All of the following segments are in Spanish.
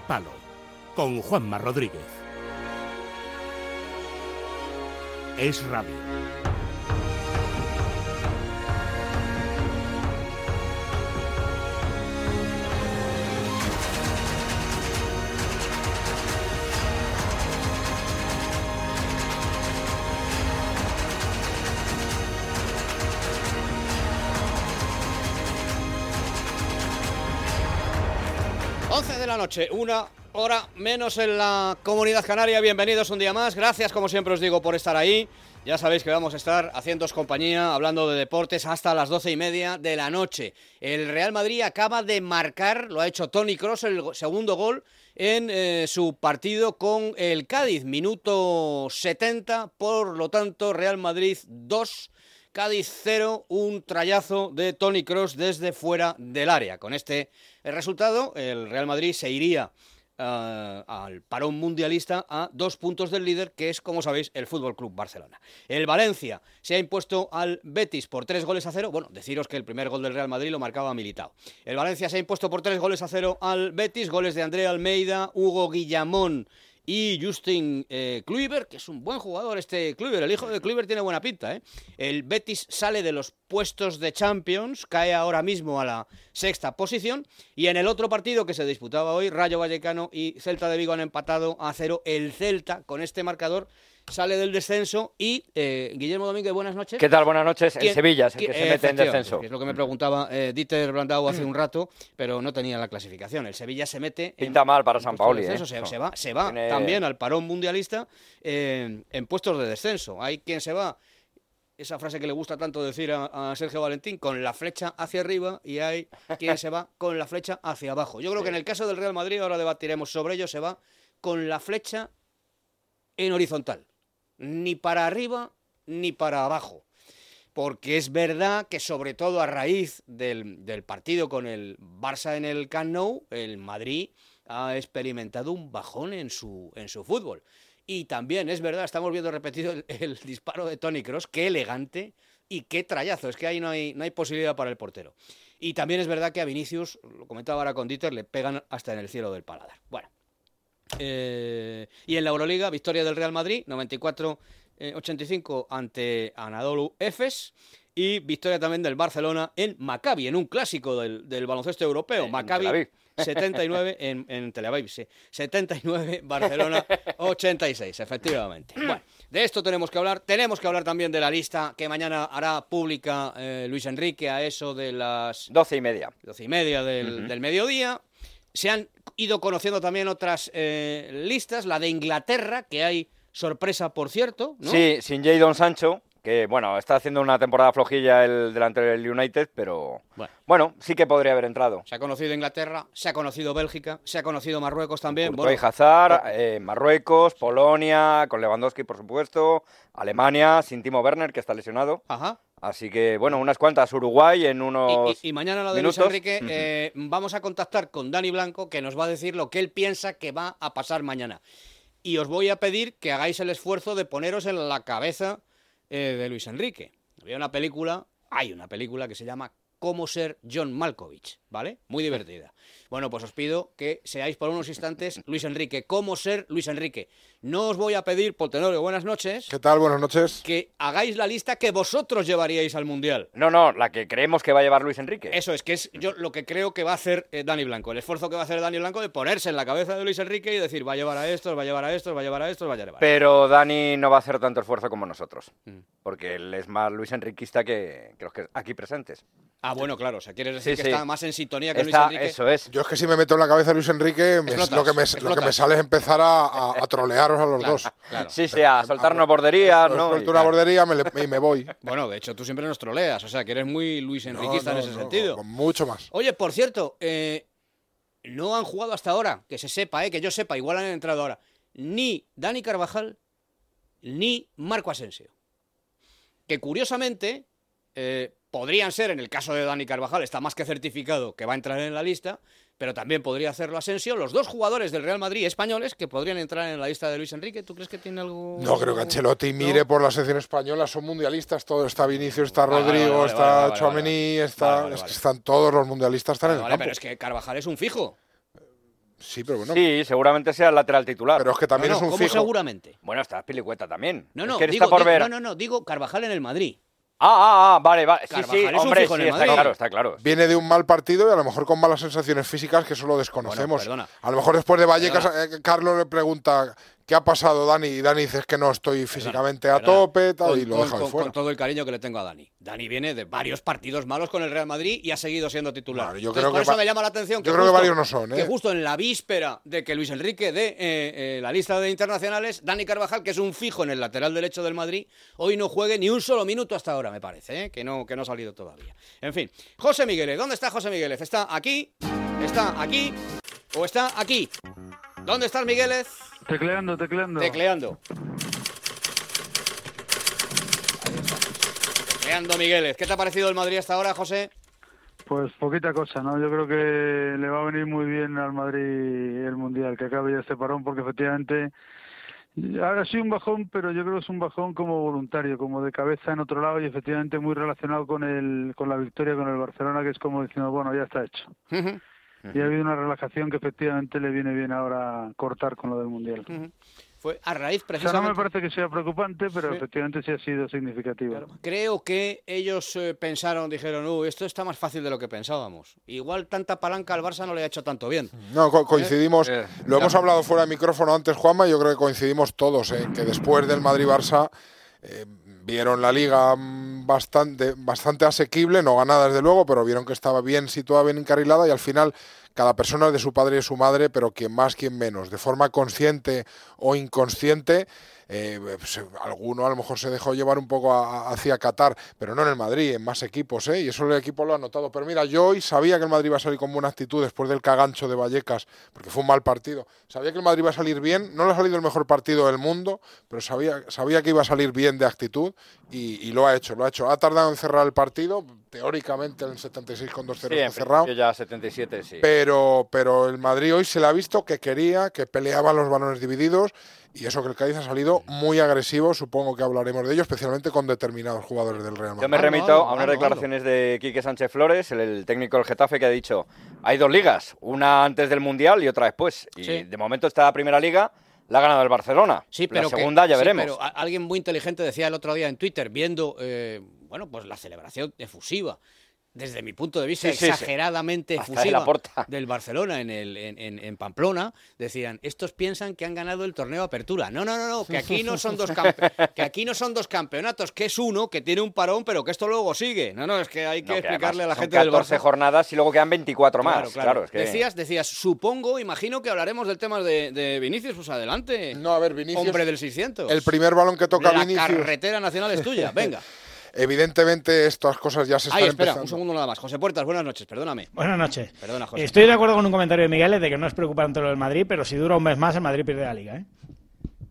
Palo con Juanma Rodríguez. Es radio. La noche, una hora menos en la comunidad canaria. Bienvenidos un día más. Gracias, como siempre os digo, por estar ahí. Ya sabéis que vamos a estar haciéndoos compañía, hablando de deportes hasta las doce y media de la noche. El Real Madrid acaba de marcar, lo ha hecho Tony Cross, el segundo gol en eh, su partido con el Cádiz. Minuto 70, por lo tanto, Real Madrid 2. Cádiz 0, un trayazo de Tony Cross desde fuera del área. Con este eh, resultado, el Real Madrid se iría ah, al parón mundialista a dos puntos del líder, que es, como sabéis, el Fútbol Club Barcelona. El Valencia se ha impuesto al Betis por tres goles a cero. Bueno, deciros que el primer gol del Real Madrid lo marcaba Militao. El Valencia se ha impuesto por tres goles a cero al Betis, goles de Andrea Almeida, Hugo Guillamón y Justin eh, Kluivert, que es un buen jugador este Kluivert, el hijo de Kluivert tiene buena pinta, ¿eh? El Betis sale de los puestos de Champions, cae ahora mismo a la sexta posición, y en el otro partido que se disputaba hoy, Rayo Vallecano y Celta de Vigo han empatado a cero. El Celta, con este marcador, sale del descenso y, eh, Guillermo Domínguez, buenas noches. ¿Qué tal? Buenas noches. ¿Quién- Sevilla es el que se mete en descenso. Es lo que me preguntaba eh, Dieter Brandau hace un rato, pero no tenía la clasificación. El Sevilla se mete. en- Pinta mal para en San Paoli, ¿eh? Se, va, se va Tiene- también al parón mundialista eh, en puestos de descenso. Hay quien se va. Esa frase que le gusta tanto decir a, a Sergio Valentín, con la flecha hacia arriba y hay quien se va con la flecha hacia abajo. Yo creo que en el caso del Real Madrid, ahora debatiremos sobre ello, se va con la flecha en horizontal. Ni para arriba ni para abajo. Porque es verdad que sobre todo a raíz del, partido con el Barça en el Camp Nou, el Madrid ha experimentado un bajón en su, en su fútbol. Y también es verdad, estamos viendo repetido el, el disparo de Tony Cross, qué elegante y qué trayazo. Es que ahí no hay, no hay posibilidad para el portero. Y también es verdad que a Vinicius, lo comentaba ahora con Dieter, le pegan hasta en el cielo del paladar. Bueno. Eh, y en la Euroliga, victoria del Real Madrid, 94-85 ante Anadolu Efes. Y victoria también del Barcelona en Maccabi, en un clásico del, del baloncesto europeo. En Maccabi Tel Aviv. 79 en, en Tel Aviv, sí. 79, Barcelona 86, efectivamente. Bueno, de esto tenemos que hablar. Tenemos que hablar también de la lista que mañana hará pública eh, Luis Enrique a eso de las Doce y media. doce y media del, del mediodía. Se han ido conociendo también otras eh, listas, la de Inglaterra, que hay sorpresa, por cierto, ¿no? Sí, sin Jadon Sancho, que bueno, está haciendo una temporada flojilla el delantero del United, pero Bueno. bueno, sí que podría haber entrado. Se ha conocido Inglaterra, se ha conocido Bélgica, se ha conocido Marruecos también. Bueno, Hazard, eh, Marruecos, Polonia, con Lewandowski, por supuesto, Alemania, sin Timo Werner, que está lesionado. ajá. Así que, bueno, unas cuantas. Uruguay en unos... Y, y mañana la de. Luis Enrique, eh, vamos a contactar con Dani Blanco, que nos va a decir lo que él piensa que va a pasar mañana. Y os voy a pedir que hagáis el esfuerzo de poneros en la cabeza eh, de Luis Enrique. Había una película, hay una película que se llama Cómo ser John Malkovich, ¿vale? Muy divertida. Bueno, pues os pido que seáis por unos instantes Luis Enrique. ¿Cómo ser Luis Enrique? No os voy a pedir, por Tenorio, buenas noches, ¿Qué tal? Buenas noches. que hagáis la lista que vosotros llevaríais al Mundial. No, no, la que creemos que va a llevar Luis Enrique. Eso es, que es yo lo que creo que va a hacer eh, Dani Blanco. El esfuerzo que va a hacer Dani Blanco de ponerse en la cabeza de Luis Enrique y decir, va a llevar a estos, va a llevar a estos, va a llevar a estos, va a llevar a Pero Dani no va a hacer tanto esfuerzo como nosotros. Mm. Porque él es más Luis Enriquista que, que los que aquí presentes. Ah, bueno, claro. O sea, quieres decir Sí, que sí. está más en sintonía que Luis Está- Enrique. eso es. Yo es que si me meto en la cabeza Luis Enrique, me- lo, que me, lo que explotas. me sale es empezar a, a- a trolearos a los Claro, dos. claro. Sí, sí, a soltarnos borderías, Os ¿no? suelto una bordería me le- y me voy. Bueno, de hecho, tú siempre nos troleas. O sea, que eres muy Luis Enriquista no, en ese no, sentido. con mucho más. Oye, por cierto, eh, no han jugado hasta ahora, que se sepa, eh, que yo sepa, igual han entrado ahora, ni Dani Carvajal ni Marco Asensio. Que curiosamente eh, podrían ser, en el caso de Dani Carvajal, está más que certificado que va a entrar en la lista, pero también podría hacerlo Asensio, los dos jugadores del Real Madrid españoles que podrían entrar en la lista de Luis Enrique. ¿Tú crees que tiene algo...? No creo que Ancelotti mire ¿No? por la selección española, son mundialistas todos. Está Vinicius, está Rodrigo, está es vale. están todos los mundialistas están en el Vale, campo. pero es que Carvajal es un fijo. Sí, pero bueno. Sí, seguramente sea el lateral titular. Pero es que también No, es un ¿cómo fijo. seguramente? Bueno, está Pilicueta también. No, Es no, que digo, está por digo- ver. no, no, no, digo Carvajal en el Madrid. Ah, ah, ah, vale, vale. Sí, Carvajal sí, es un hombre, fijo en sí, el está Madrid. claro, está claro. Viene de un mal partido y a lo mejor con malas sensaciones físicas que eso lo desconocemos. perdona. A lo mejor después de Vallecas, eh, Carlos le pregunta ¿qué ha pasado, Dani? Y Dani dice es que no estoy físicamente a tope tal, Con- y lo con- deja con- fuera. Con todo el cariño que le tengo a Dani. Dani viene de varios partidos malos con el Real Madrid y ha seguido siendo titular. Vale, yo Entonces, creo por que eso me llama la atención que yo creo que varios no son, ¿eh? Que justo en la víspera de que Luis Enrique dé eh, eh, la lista de internacionales, Dani Carvajal, que es un fijo en el lateral derecho del Madrid, hoy no juegue ni un solo minuto hasta ahora, me parece, ¿eh? que, no, que no ha salido todavía. En fin, José Migueles, ¿dónde está José Migueles? ¿Está aquí? ¿Está aquí? ¿O está aquí? ¿Dónde estás, Migueles? Tecleando, tecleando. Tecleando. Tecleando Migueles. ¿Qué te ha parecido el Madrid hasta ahora, José? Pues poquita cosa, ¿no? Yo creo que le va a venir muy bien al Madrid el Mundial, que acabe ya este parón, porque efectivamente ha sido un bajón, pero yo creo que es un bajón como voluntario, como de cabeza en otro lado y efectivamente muy relacionado con el con la victoria con el Barcelona, que es como diciendo, bueno, ya está hecho. Y ha habido una relajación que efectivamente le viene bien ahora cortar con lo del Mundial. Fue a raíz O sea, no precisamente... me parece que sea preocupante, pero Sí. efectivamente sí ha sido significativo. Claro. Creo que ellos eh, pensaron, dijeron, "Uh, esto está más fácil de lo que pensábamos. Igual tanta palanca al Barça no le ha hecho tanto bien. No, co- coincidimos, Eh, lo hemos hablado fuera de micrófono antes, Juanma, y yo creo que coincidimos todos, eh, que después del Madrid-Barça eh, vieron la liga bastante, bastante asequible, no ganada desde luego, pero vieron que estaba bien situada, bien encarrilada, y al final cada persona es de su padre y de su madre, pero quien más, quien menos, de forma consciente o inconsciente. eh, pues, alguno a lo mejor se dejó llevar un poco a- a- hacia Qatar, pero no en el Madrid, en más equipos, ¿eh? y eso el equipo lo ha notado. Pero mira, yo hoy sabía que el Madrid iba a salir con buena actitud después del cagancho de Vallecas, porque fue un mal partido. Sabía que el Madrid iba a salir bien, no le ha salido el mejor partido del mundo, pero sabía, sabía que iba a salir bien de actitud y, y lo ha hecho, lo ha hecho. Ha tardado en cerrar el partido, teóricamente en el 76 con 2-0 Sí, está en cerrado. ya 77, sí. Pero, pero el Madrid hoy se le ha visto que quería, que peleaban los balones divididos y eso que el Cádiz ha salido muy agresivo, supongo que hablaremos de ello, especialmente con determinados jugadores del Real Yo Madrid. me Hazlo, remito a unas declaraciones de Quique Sánchez Flores, el, el técnico del Getafe, que ha dicho, hay dos ligas, una antes del Mundial y otra después. Y Sí. de momento esta primera liga la ha ganado el Barcelona. Sí, pero la que- segunda ya sí, veremos. pero alguien muy inteligente decía el otro día en Twitter, viendo, eh, bueno, pues la celebración efusiva, desde mi punto de vista, Sí, sí, sí. exageradamente de Laporta. del Barcelona en, el, en, en- en Pamplona, decían, estos piensan que han ganado el torneo Apertura. No, no, no, no, que aquí no son dos, campe- que aquí no son dos campeonatos, que es uno, que tiene un parón, pero que esto luego sigue. No, no, es que hay que No, que explicarle además a la gente del 14 Barça. jornadas y luego quedan 24 más. Claro, Claro, claro. es que... Decías, decías, supongo, imagino que hablaremos del tema de, de Vinicius, pues adelante. No, a ver, Vinicius, Hombre del 600. el primer balón que toca la Vinicius, carretera nacional es tuya, venga. evidentemente estas cosas ya se están Ay, espera, empezando. un segundo nada más. José Puertas, buenas noches, perdóname. Buenas noches. Perdona, José. Estoy de acuerdo con un comentario de Miguel de que no es preocupante lo del Madrid, pero si dura un mes más, el Madrid pierde la liga. ¿eh?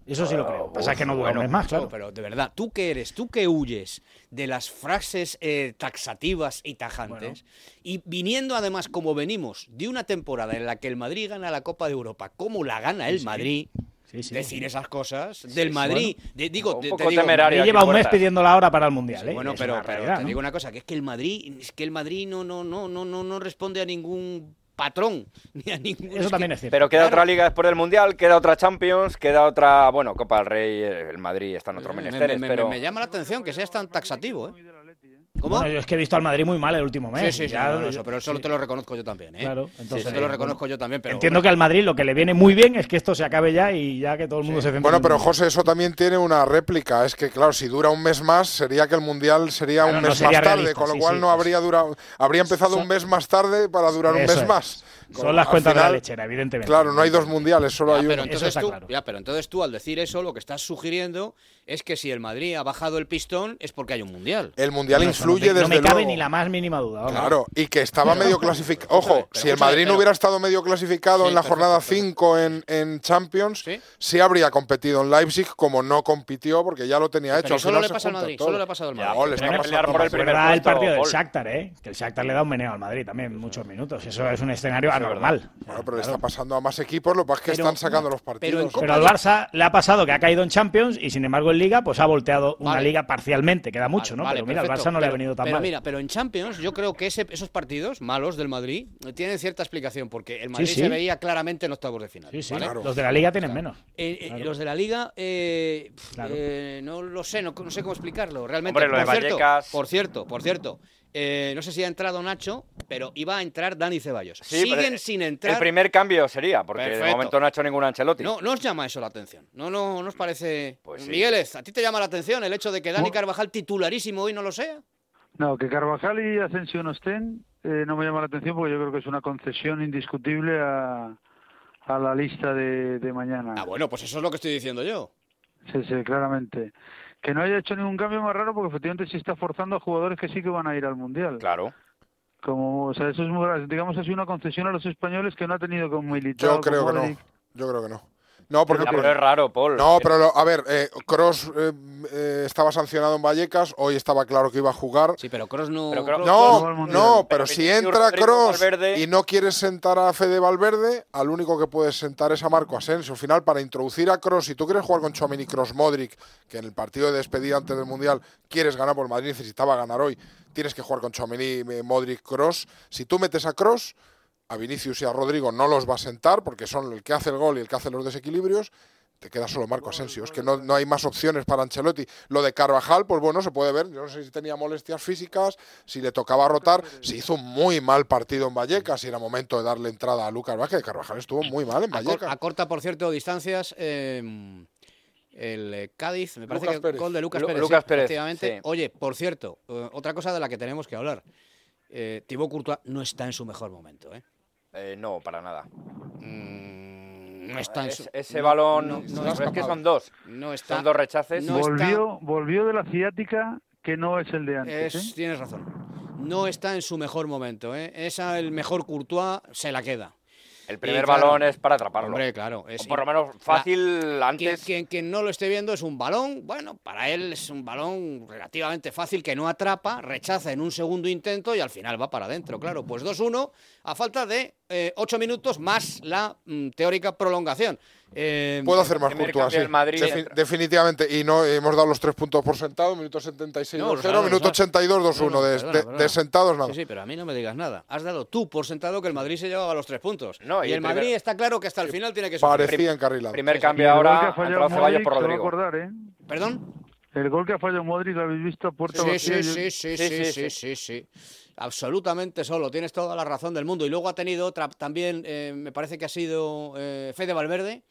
Eso sí lo creo. Pasa que no dura un mes más, claro. No, pero de verdad, ¿tú qué eres? ¿Tú que huyes de las frases eh, taxativas y tajantes? Y viniendo además, como venimos, de una temporada en la que el Madrid gana la Copa de Europa, como la gana el Madrid, Sí, sí. decir esas cosas del Madrid, de- digo, Un te- te poco digo, temerario. Lleva un mes pidiendo la hora para el Mundial. ¿eh? Bueno, Es pero, pero realidad, te ¿no? digo una cosa, que es que el Madrid, es que el Madrid no, no, no, no, no, no responde a ningún patrón, ni a ningún. Eso también es cierto. Pero queda Claro. otra liga después del Mundial, queda otra Champions, queda otra, bueno, Copa del Rey, eh, el Madrid está en otros me, menesteres, me- pero... me llama la atención que seas tan taxativo, ¿eh? ¿Cómo? Bueno, yo es que he visto al Madrid muy mal el último mes. Sí, sí, sí, Ya- no, no, eso, pero eso te lo reconozco yo también, ¿eh? Claro, Sí, entonces, eso te lo eh, reconozco yo también, pero... Entiendo que al Madrid lo que le viene muy bien es que esto se acabe ya y ya que todo el mundo se centre Bueno, en- pero José, eso también tiene una réplica. Es que, claro, si dura un mes más, sería que el Mundial sería Claro, un no mes sería más tarde, realista, con lo sí, cual sí, no habría durado. Habría empezado Son- un mes más tarde para durar un Eso mes es. más. Con- Son las cuentas de la final, lechera, evidentemente. Claro, no hay dos mundiales, solo Ya, hay pero uno. entonces tú, claro. ya, pero entonces tú al decir eso lo que estás sugiriendo es que si el Madrid ha bajado el pistón es porque hay un mundial. El mundial No, no influye desde No me cabe luego. ni la más mínima duda. Claro, y que estaba medio clasificado. Ojo, si el Madrid no pero- hubiera estado medio clasificado Sí, en la perfecto, jornada perfecto. 5 en, en Champions, ¿Sí? sí habría competido en Leipzig, como no compitió, porque ya lo tenía hecho. Pero solo final le pasa al Madrid, todo. solo le ha pasado al Ya, Madrid. No, le está pasando por el primer el partido del. Shakhtar, ¿eh? Que el Shakhtar le da un meneo al Madrid también, muchos minutos. Eso es un escenario anormal. Bueno, pero le está pasando a más equipos, lo que pasa es que están sacando los partidos. Pero al Barça le ha pasado que ha caído en Champions y sin embargo Liga pues ha volteado una Vale. Liga parcialmente, queda mucho, Vale, ¿no? vale, pero mira, al perfecto. Barça no le ha venido tan pero mal. mira, pero en Champions yo creo que ese- esos partidos malos del Madrid eh, tienen cierta explicación porque el Madrid sí. se veía claramente en octavos de final. sí, sí, ¿vale? Claro. los de la Liga tienen menos. Eh, eh, Claro. Los de la liga, eh, Claro. eh, no lo sé, no, no sé cómo explicarlo. Realmente, Hombre, lo de por, cierto, Vallecas- por cierto, por cierto, eh, no sé si ha entrado Nacho, pero iba a entrar Dani Ceballos. Sí, Siguen el- sin entrar. El primer cambio sería, porque de momento no ha hecho ningún Ancelotti. No, no os llama eso la atención. No, no, no os parece. Pues sí. Migueles, ¿a ti te llama la atención el hecho de que Dani No. Carvajal titularísimo hoy no lo sea? No, que Carvajal y Asensio no estén eh, no me llama la atención porque yo creo que es una concesión indiscutible a, a la lista de, de mañana. Ah, bueno, pues eso es lo que estoy diciendo yo. Sí, sí, claramente. Que no haya hecho ningún cambio más raro porque efectivamente sí está forzando a jugadores que sí que van a ir al Mundial. Claro. Como, o sea, eso es muy raro. digamos así una concesión a los españoles que no ha tenido con Militao. Yo creo que no. Yo creo que no. No, porque. Ya, pero es raro, Paul. No, pero lo- a ver, Cross estaba sancionado en Vallecas, hoy estaba claro que iba a jugar. Sí, pero Kroos no. Pero no No, no, Pero pero si entra Rodrigo, Cross Valverde- y no quieres sentar a Fede Valverde, al único que puedes sentar es a Marco Asensio. Al final, para introducir a Cross, si tú quieres jugar con Chouameni, Cross, Modric, que en el partido de despedida antes del Mundial quieres ganar por Madrid, necesitaba ganar hoy, tienes que jugar con Chouameni, eh, Modric, Cross. Si tú metes a Cross, a Vinicius y a Rodrigo no los va a sentar porque son el que hace el gol y el que hace los desequilibrios. Te queda solo Marco Asensio. Es que no, no hay más opciones para Ancelotti. Lo de Carvajal, pues bueno, se puede ver. Yo no sé si tenía molestias físicas, si le tocaba rotar. Se hizo un muy mal partido en Vallecas y era momento de darle entrada a Lucas Vázquez. Carvajal estuvo muy mal en Vallecas. acorta, por cierto, distancias. eh, el Cádiz, me parece Lucas que Pérez. gol de Lucas Lu- Pérez. Lucas sí, Pérez, sí. Oye, por cierto, eh, otra cosa de la que tenemos que hablar. Eh, Thibaut Courtois no está en su mejor momento. ¿eh? Eh, no, para nada. Mm, no está en Es- su- ese no, balón, no, es que son dos. no está. Son dos rechaces. No está- volvió, volvió de la ciática que no es el de antes. Es- ¿eh? Tienes razón. No está en su mejor momento. ¿eh? Esa, el mejor Courtois, se la queda. El primer claro, balón es para atraparlo. Hombre, claro. Es, O por lo menos fácil antes. quien- quien no lo esté viendo es un balón, bueno, para él es un balón relativamente fácil que no atrapa, rechaza en un segundo intento y al final va para adentro, claro. Pues 2-1 a falta de 8 minutos más la mm, teórica prolongación. Eh, Puedo hacer más Courtois, sí. del Madrid Defi- entra. definitivamente. Y no hemos dado los tres puntos por sentado. Minuto 76, No, 2-0. claro, minuto claro. 82, 2-1. No, no, de, de- perdona. de sentados, nada. Sí, sí, pero a mí no me digas nada. Has dado tú por sentado que el Madrid se llevaba los tres puntos. No, y, y el el primer- Madrid está claro que hasta el final tiene que sufrir. Parecía encarrilado. Primer cambio el gol que ahora Ceballos por Rodrigo. acordar, ¿eh? ¿Perdón? El gol que ha fallado Modric, ¿lo habéis visto a puerta Sí, vacía? sí, Yo- sí, sí, Sí, sí, sí, sí, sí, sí. Absolutamente solo, tienes toda la razón del mundo. Y luego ha tenido otra también, eh, me parece que ha sido eh, Fede Valverde,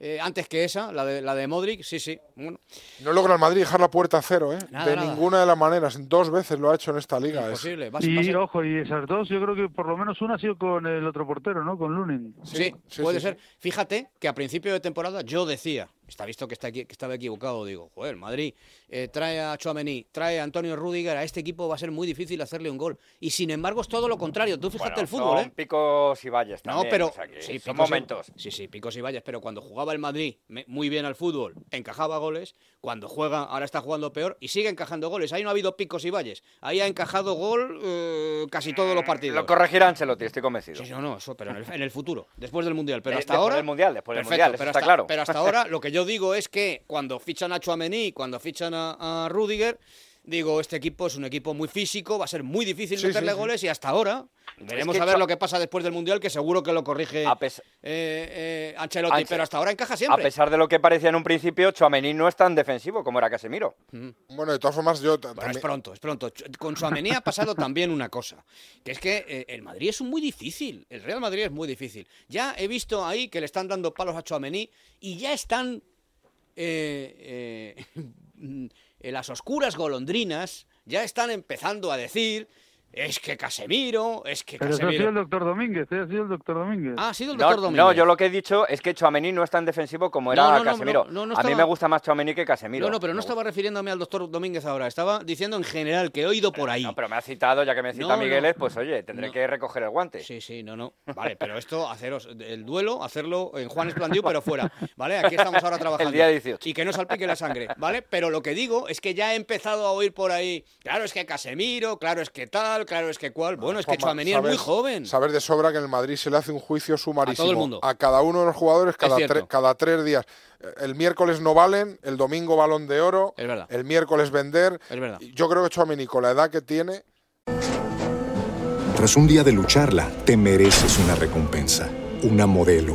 eh, antes que esa, la de, la de Modric, sí, sí. Bueno, No logra el Madrid dejar la puerta a cero, ¿eh? Nada, de nada. ninguna de las maneras. Dos veces lo ha hecho en esta liga. es- imposible. Y ojo, y esas dos, yo creo que por lo menos una ha sido con el otro portero, ¿no? Con Lunin. Sí, sí, puede sí, ser. Fíjate que a principio de temporada yo decía, está visto que, está que estaba equivocado, digo, joder, Madrid eh, trae a Chouameni, trae a Antonio Rudiger, a este equipo va a ser muy difícil hacerle un gol. Y sin embargo es todo lo contrario. Tú fíjate Bueno, el fútbol, son ¿eh? picos y valles No, también, pero o sea que sí, son y- momentos. sí, sí, picos y valles, pero cuando jugaba el Madrid me- muy bien al fútbol, encajaba goles, cuando juega, ahora está jugando peor y sigue encajando goles. Ahí no ha habido picos y valles, ahí ha encajado gol eh, casi todos los partidos. Lo corregirá Ancelotti, estoy convencido. Sí, no, no, eso, pero en el, en el futuro, después del Mundial. Pero Eh, hasta después ahora. del Mundial, después del Perfecto, Mundial, eso pero está hasta, claro. Pero hasta ahora lo que yo digo es que cuando fichan a Chouameni, cuando fichan a, a Rudiger, digo, este equipo es un equipo muy físico, va a ser muy difícil Sí, meterle sí, sí. goles y hasta ahora veremos que a ver lo que pasa después del Mundial, que seguro que lo corrige A eh, eh, Ancelotti, Anche- pero hasta ahora encaja A siempre. pesar de lo que parecía en un principio, Chuamení no es tan defensivo como era Casemiro. Bueno, de todas formas, yo Bueno, es pronto, es pronto. Con Suamení ha pasado también una cosa, que es que eh, el Madrid es muy difícil, el Real Madrid es muy difícil. Ya he visto ahí que le están dando palos a Chuamení y ya están eh, eh, las oscuras golondrinas, ya están empezando a decir, es que Casemiro, es que Pero eso ha sido el Casemiro... doctor Domínguez, ¿eh? ha sido el doctor Domínguez. Ah, ha sido el No, doctor Domínguez. no, yo lo que he dicho es que Chuamení no es tan defensivo como era No, no, no, Casemiro. no, no, no A mí me gusta más Chuamení que Casemiro. No, no, pero no estaba refiriéndome al doctor Domínguez ahora, estaba diciendo en general que he oído por ahí. No, pero me ha citado, ya que me cita No, no. Migueles, pues oye, tendré No. que recoger el guante. Sí, sí, no, no. Vale, pero esto, haceros el duelo, hacerlo en Juan Esplandiu, pero fuera. ¿Vale? Aquí estamos ahora trabajando. El día 18. Y que no salpique la sangre, ¿vale? Pero lo que digo es que ya he empezado a oír por ahí, claro, es que Casemiro, claro, es que tal, claro, es que cual. Bueno, es que Chuamení es muy joven. Sabes de sobra que en el Madrid se le hace un juicio sumarísimo A todo el mundo. a cada uno de los jugadores cada, cierto. tre- cada tres días. Eh, El miércoles no valen, el domingo balón de oro, Es verdad. el miércoles vender. Es verdad. Yo creo que Chouameni, con la edad que tiene, Tras un día de lucharla, te mereces una recompensa, una modelo,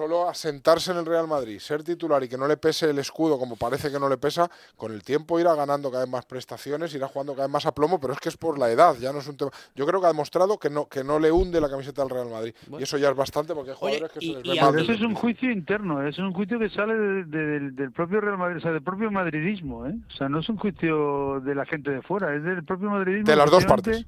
Solo asentarse en el Real Madrid, ser titular y que no le pese el escudo como parece que no le pesa, con el tiempo irá ganando cada vez más prestaciones, irá jugando cada vez más a plomo, pero es que es por la edad, ya no es un tema. Yo creo que ha demostrado que no, que no le hunde la camiseta del Real Madrid. Y eso ya es bastante porque hay Oye, jugadores que y- se les y ve eso es un juicio interno, es un juicio que sale de- de- del, del propio Real Madrid, o sea, del propio madridismo, ¿eh? O sea, no es un juicio de la gente de fuera, es del propio madridismo. De las dos Efectivamente,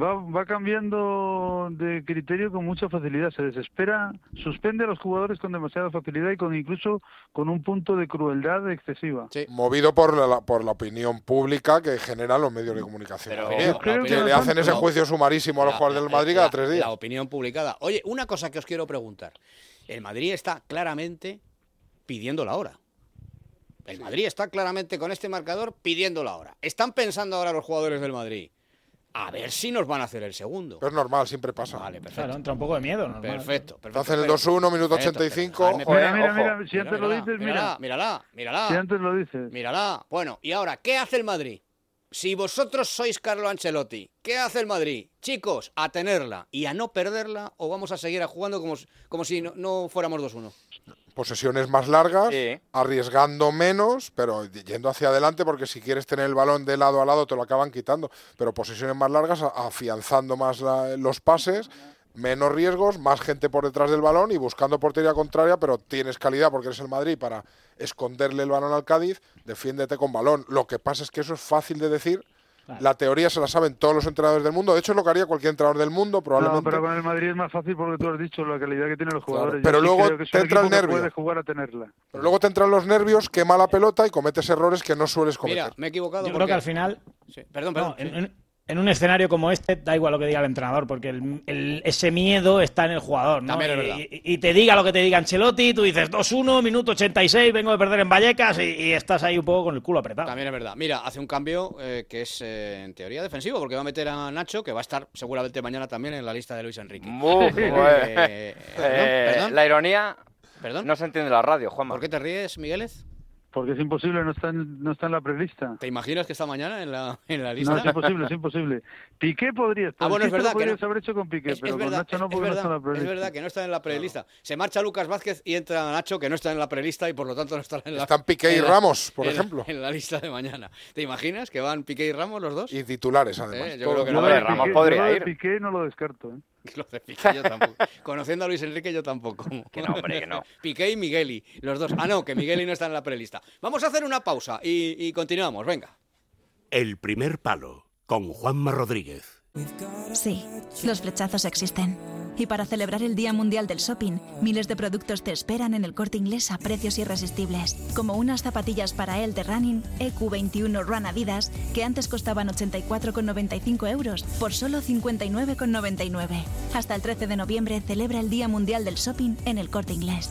Va, va cambiando de criterio con mucha facilidad, se desespera, suspende a los jugadores con demasiada facilidad y con incluso con un punto de crueldad excesiva. Movido por la, por la opinión pública que generan los medios de comunicación. Pero que le hacen ese juicio sumarísimo a los la- jugadores del la- Madrid la- cada tres días. La opinión publicada. Oye, una cosa que os quiero preguntar. El Madrid está claramente pidiendo la hora. El Madrid está claramente con este marcador pidiendo la hora. Están pensando ahora los jugadores del Madrid. A ver si nos van a hacer el segundo. Pero es normal, siempre pasa. Vale, perfecto. Claro, entra un poco de miedo. normal. Perfecto, perfecto. hacen el perfecto. 2-1, minuto Perfecto, 85. perfecto. joder, Mira, mira, ojo. mira, si antes lo dices, mírala, mira. mírala, mírala. Si antes lo dices. Mírala. Bueno, y ahora, ¿qué hace el Madrid? Si vosotros sois Carlo Ancelotti, ¿qué hace el Madrid? Chicos, a tenerla y a no perderla o vamos a seguir jugando como, como si no, no fuéramos 2-1. Posesiones más largas, Sí. arriesgando menos, pero yendo hacia adelante, porque si quieres tener el balón de lado a lado te lo acaban quitando. Pero posesiones más largas, afianzando más la- los pases, menos riesgos, más gente por detrás del balón y buscando portería contraria, pero tienes calidad porque eres el Madrid para esconderle el balón al Cádiz, defiéndete con balón. Lo que pasa es que eso es fácil de decir. La teoría se la saben todos los entrenadores del mundo. De hecho, es lo que haría cualquier entrenador del mundo, No, probablemente. pero con el Madrid es más fácil porque tú has dicho la calidad que tienen los Claro, jugadores. Yo pero sí luego creo que es te entra el nervio. puede jugar a tenerla. Pero luego te entran los nervios, quema la pelota y cometes errores que no sueles cometer. Mira, me he equivocado. Yo creo que al final, Sí, Perdón, no, perdón. en, sí. en- en un escenario como este, da igual lo que diga el entrenador, porque el- el- ese miedo está en el jugador. ¿no? También es verdad. y- y te diga lo que te diga Ancelotti, tú dices 2-1, minuto 86, vengo de perder en Vallecas y, y estás ahí un poco con el culo apretado. También es verdad. Mira, hace un cambio eh, que es eh, en teoría defensivo, porque va a meter a Nacho, que va a estar seguramente mañana también en la lista de Luis Enrique. Muy. Eh, Eh, La ironía perdón. no se entiende en la radio, Juanma. ¿Por qué te ríes, Migueles? Porque es imposible, no está en, no está en la prelista. ¿Te imaginas que está mañana en la, en la No, lista? es imposible, es imposible. Piqué podría estar. Ah, bueno, es verdad que podrías no- haber hecho con Piqué, Es, pero es con verdad, Nacho no es, porque no verdad, está en la es prelista. verdad que no está en la prelista. Se marcha Lucas Vázquez y entra Nacho, que no está en la prelista y por lo tanto no está en la Están Piqué y la- Ramos, por en ejemplo. En la lista de mañana. ¿Te imaginas que van Piqué y Ramos los dos? Y titulares, además. Eh, yo creo que no. Ramos Piqué- podría ir. Piqué no lo descarto. ¿eh? Que lo de Piqué yo tampoco. Conociendo a Luis Enrique yo tampoco. Que no, hombre, que no. Piqué y Migueli, los dos. Ah, no, que Migueli no está en la prelista. Vamos a hacer una pausa y, y continuamos, venga. El primer palo con Juanma Rodríguez. Sí, los flechazos existen. Y para celebrar el Día Mundial del Shopping, miles de productos te esperan en el corte inglés a precios irresistibles. Como unas zapatillas para él de running EQ21 Run Adidas, que antes costaban 84,95 euros, por solo 59,99. Hasta el 13 de noviembre celebra el Día Mundial del Shopping en el corte inglés.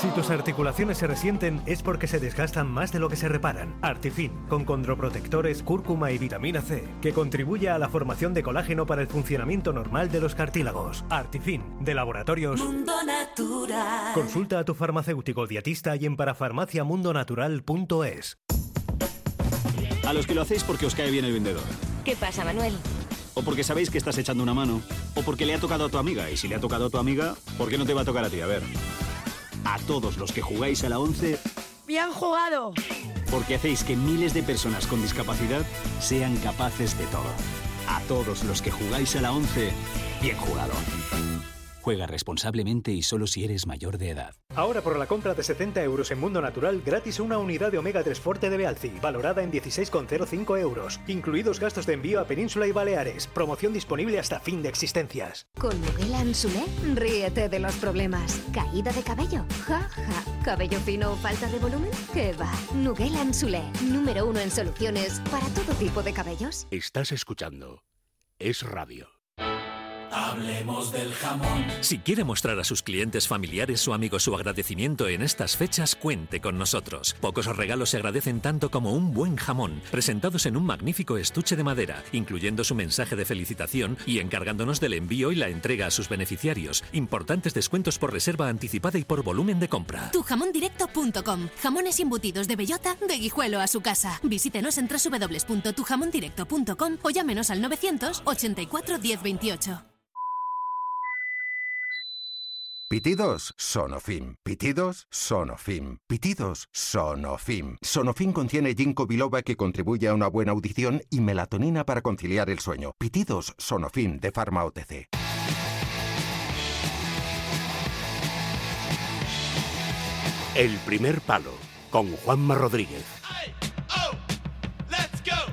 Si tus articulaciones se resienten es porque se desgastan más de lo que se reparan. Artifin, con condroprotectores, cúrcuma y vitamina C, que contribuye a la formación de colágeno para el funcionamiento normal de los cartílagos. Artifin, de laboratorios. Mundo Natural. Consulta a tu farmacéutico dietista y en parafarmaciamundonatural.es. A los que lo hacéis porque os cae bien el vendedor. ¿Qué pasa, Manuel? O porque sabéis que estás echando una mano. O porque le ha tocado a tu amiga. Y si le ha tocado a tu amiga, ¿por qué no te va a tocar a ti? A ver. A todos los que jugáis a la 11, ¡Bien jugado! porque hacéis que miles de personas con discapacidad sean capaces de todo. A todos los que jugáis a la 11, bien jugado. Juega responsablemente y solo si eres mayor de edad. Ahora por la compra de 70 euros en Mundo Natural, gratis una unidad de Omega 3 Forte de Bealci, valorada en 16,05 euros, incluidos gastos de envío a Península y Baleares. Promoción disponible hasta fin de existencias. Con Miguel Ansulé, ríete de los problemas. ¿Caída de cabello? Ja, ja. ¿Cabello fino o falta de volumen? ¿Qué va? Nuguel Ansulé, número uno en soluciones para todo tipo de cabellos. Estás escuchando Es Radio. Hablemos del jamón. Si quiere mostrar a sus clientes familiares o amigos su agradecimiento en estas fechas, cuente con nosotros. Pocos regalos se agradecen tanto como un buen jamón, presentados en un magnífico estuche de madera, incluyendo su mensaje de felicitación y encargándonos del envío y la entrega a sus beneficiarios. Importantes descuentos por reserva anticipada y por volumen de compra. Tujamondirecto.com. Jamones embutidos de bellota de guijuelo a su casa. Visítenos en www.tujamondirecto.com o llámenos al 984 1028. Pitidos Sonofim. Pitidos Sonofim. Pitidos Sonofim. Sonofim contiene ginkgo biloba que contribuye a una buena audición y melatonina para conciliar el sueño. Pitidos Sonofim de Pharma OTC. El primer palo con Juanma Rodríguez.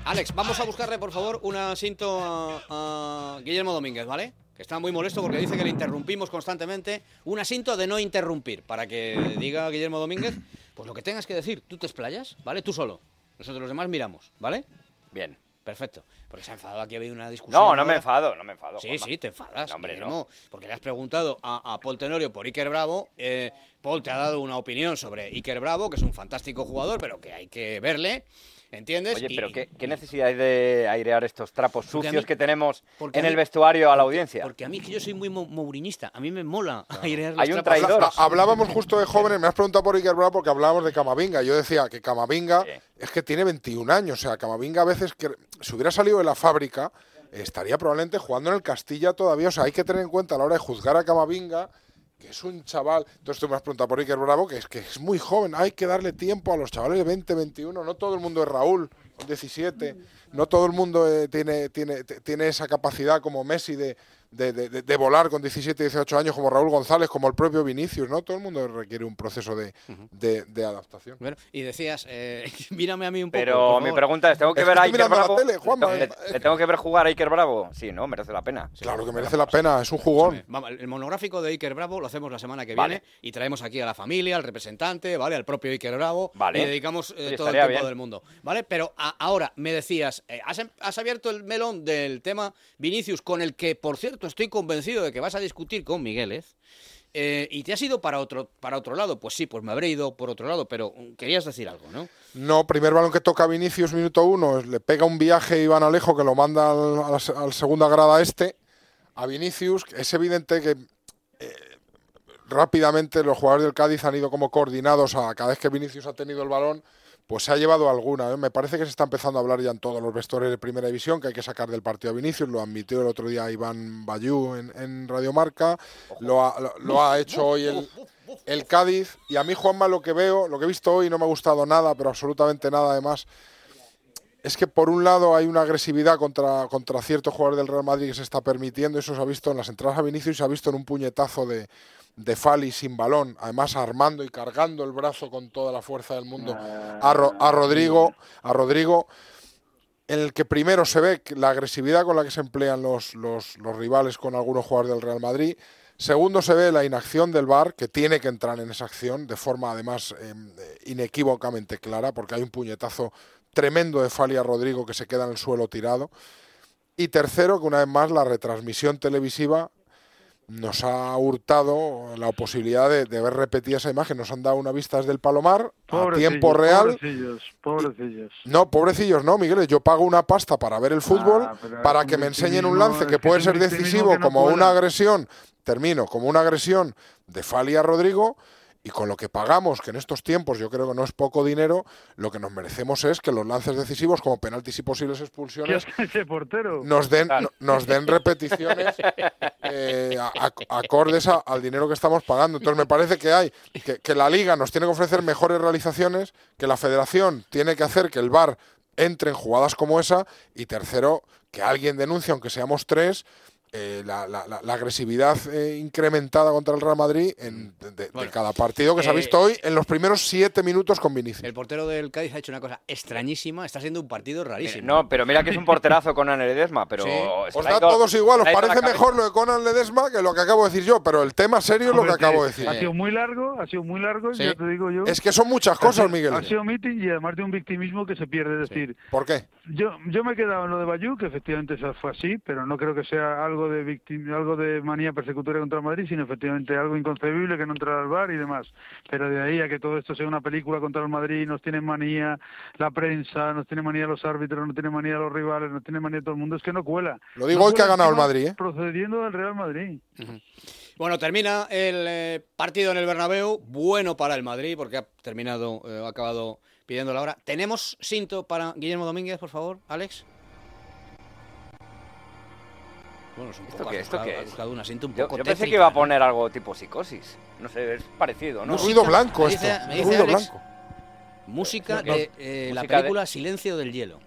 Alex, vamos a buscarle, por favor, un asinto a, a Guillermo Domínguez, ¿vale? Que está muy molesto porque dice que le interrumpimos constantemente. Un asinto de no interrumpir, para que diga Guillermo Domínguez, pues lo que tengas que decir, tú te explayas, ¿vale? Tú solo. Nosotros los demás miramos, ¿vale? Bien. Perfecto. Porque se ha enfadado aquí, ha habido una discusión. No, no me enfado, no me enfado. Sí, Juanma. sí, te enfadas. No, hombre, Guillermo, Porque le has preguntado a, a Paul Tenorio por Iker Bravo. eh, Paul te ha dado una opinión sobre Iker Bravo, que es un fantástico jugador, pero que hay que verle. ¿Entiendes? Oye, Y- pero ¿qué, qué necesidad hay de airear estos trapos sucios mí- que tenemos en el vestuario a la audiencia? Porque a mí, que yo soy muy mo- mourinista, a mí me mola airear los Hay un trapos. traidor. Ha- Hablábamos justo de jóvenes, me has preguntado por Iker Bravo porque hablábamos de Camavinga. Yo decía que Camavinga es que tiene 21 años, o sea, Camavinga a veces que si hubiera salido de la fábrica estaría probablemente jugando en el Castilla todavía, o sea, hay que tener en cuenta a la hora de juzgar a Camavinga que es un chaval, entonces tú me has preguntado por Iker Bravo, que es que es muy joven, hay que darle tiempo a los chavales de 20, 21, no todo el mundo es Raúl, con 17, no todo el mundo eh, tiene, tiene, tiene esa capacidad como Messi de, de, de- de- de volar con 17, 18 años, como Raúl González, como el propio Vinicius, ¿no? Todo el mundo requiere un proceso de, de- de adaptación. Bueno, y decías, eh, mírame a mí un poco. Pero mi pregunta es, ¿tengo que Es que ver a Iker mirando la Bravo? tele, Juanma. ¿Le, le tengo que ver jugar a Iker Bravo? Sí, ¿no? Merece la pena. Claro que merece la pena, es un jugón. El monográfico de Iker Bravo lo hacemos la semana que Vale. viene y traemos aquí a la familia, al representante, ¿vale? Al propio Iker Bravo. Vale. Y dedicamos eh, Oye, todo el tiempo bien. del mundo, ¿vale? Pero a- ahora me decías, eh, has, em- has abierto el melón del tema Vinicius, con el que, por cierto, estoy convencido de que vas a discutir con Migueles. eh, y te has ido para otro, para otro lado. Pues sí, pues me habré ido por otro lado, pero mm, querías decir algo, ¿no? No, primer balón que toca Vinicius, minuto uno, le pega un viaje Iván Alejo que lo manda al, a la se- al segunda grada este, a Vinicius. Es evidente que eh, rápidamente los jugadores del Cádiz han ido como coordinados a cada vez que Vinicius ha tenido el balón, pues se ha llevado alguna. ¿eh? Me parece que se está empezando a hablar ya en todos los vestuarios de primera división que hay que sacar del partido a Vinicius. Lo admitió el otro día Iván Bayú en, en Radio Marca, lo ha, lo- lo ha hecho hoy el, el Cádiz. Y a mí, Juanma, lo que veo, lo que he visto hoy no me ha gustado nada, pero absolutamente nada además. es que por un lado hay una agresividad contra, contra ciertos jugadores del Real Madrid que se está permitiendo, eso se ha visto en las entradas a Vinicius y se ha visto en un puñetazo de, de Fali sin balón, además armando y cargando el brazo con toda la fuerza del mundo a, Ro- a Rodrigo, a Rodrigo, en el que primero se ve la agresividad con la que se emplean los, los, los rivales con algunos jugadores del Real Madrid. Segundo, se ve la inacción del VAR, que tiene que entrar en esa acción de forma además em, eh, inequívocamente clara, porque hay un puñetazo tremendo de Fali a Rodrigo que se queda en el suelo tirado. Y tercero, que una vez más la retransmisión televisiva nos ha hurtado la posibilidad de, de ver repetida esa imagen. Nos han dado una vista desde el Palomar a Pobrecillos, tiempo real. Pobrecillos, pobrecillos. No, pobrecillos, no, Miguel. Yo pago una pasta para ver el fútbol, Ah, pero para que me enseñen un lance que puede ser decisivo no como una agresión, termino, como una agresión de Fali a Rodrigo. Y con lo que pagamos, que en estos tiempos yo creo que no es poco dinero, lo que nos merecemos es que los lances decisivos, como penaltis y posibles ¿Qué expulsiones, hace ese portero? nos den, no- nos den repeticiones eh, a- a- acordes a- al dinero que estamos pagando. Entonces me parece que hay que, que la liga nos tiene que ofrecer mejores realizaciones, que la federación tiene que hacer que el VAR entre en jugadas como esa y tercero que alguien denuncie, aunque seamos tres. Eh, la, la- la- la agresividad eh, incrementada contra el Real Madrid en, de, de- de cada partido que se ha eh, visto hoy en los primeros siete minutos con Vinicius. El portero del Cádiz ha hecho una cosa extrañísima. Está siendo un partido rarísimo. No, pero mira que es un porterazo con Ledesma, pero... Sí. Os da todos igual, os parece mejor lo de Conan Ledesma que lo que acabo de decir yo, pero el tema serio es lo que acabo de decir. Ha sido muy largo, ha sido muy largo, Sí. ya te digo yo. Es que son muchas cosas, Miguel. Ha sido meeting y además de un victimismo que se pierde. Es decir, ¿Por qué? Yo, yo me he quedado en lo de Bayú, que efectivamente eso fue así, pero no creo que sea algo de victim, algo de manía persecutoria contra el Madrid, sino efectivamente algo inconcebible que no entrara al bar y demás. Pero de ahí a que todo esto sea una película contra el Madrid, nos tiene manía la prensa, nos tiene manía los árbitros, nos tiene manía los rivales, nos tiene manía todo el mundo, es que no cuela. Lo digo No hoy que ha ganado el Madrid, ¿eh? Procediendo del Real Madrid. Bueno, termina el eh, partido en el Bernabéu. Bueno para el Madrid porque ha terminado, eh, ha acabado pidiendo la hora. ¿Tenemos cinto para Guillermo Domínguez, por favor, Alex? Bueno, es un ¿Esto poco qué, esto qué es? buscado una cinta un Yo, poco yo pensé que iba a ¿no? poner algo tipo psicosis. No sé, es parecido, ¿no? Un ruido blanco me esto. dice- me dice ruido Alex, blanco. Música No, de eh, la de- película Silencio del Hielo.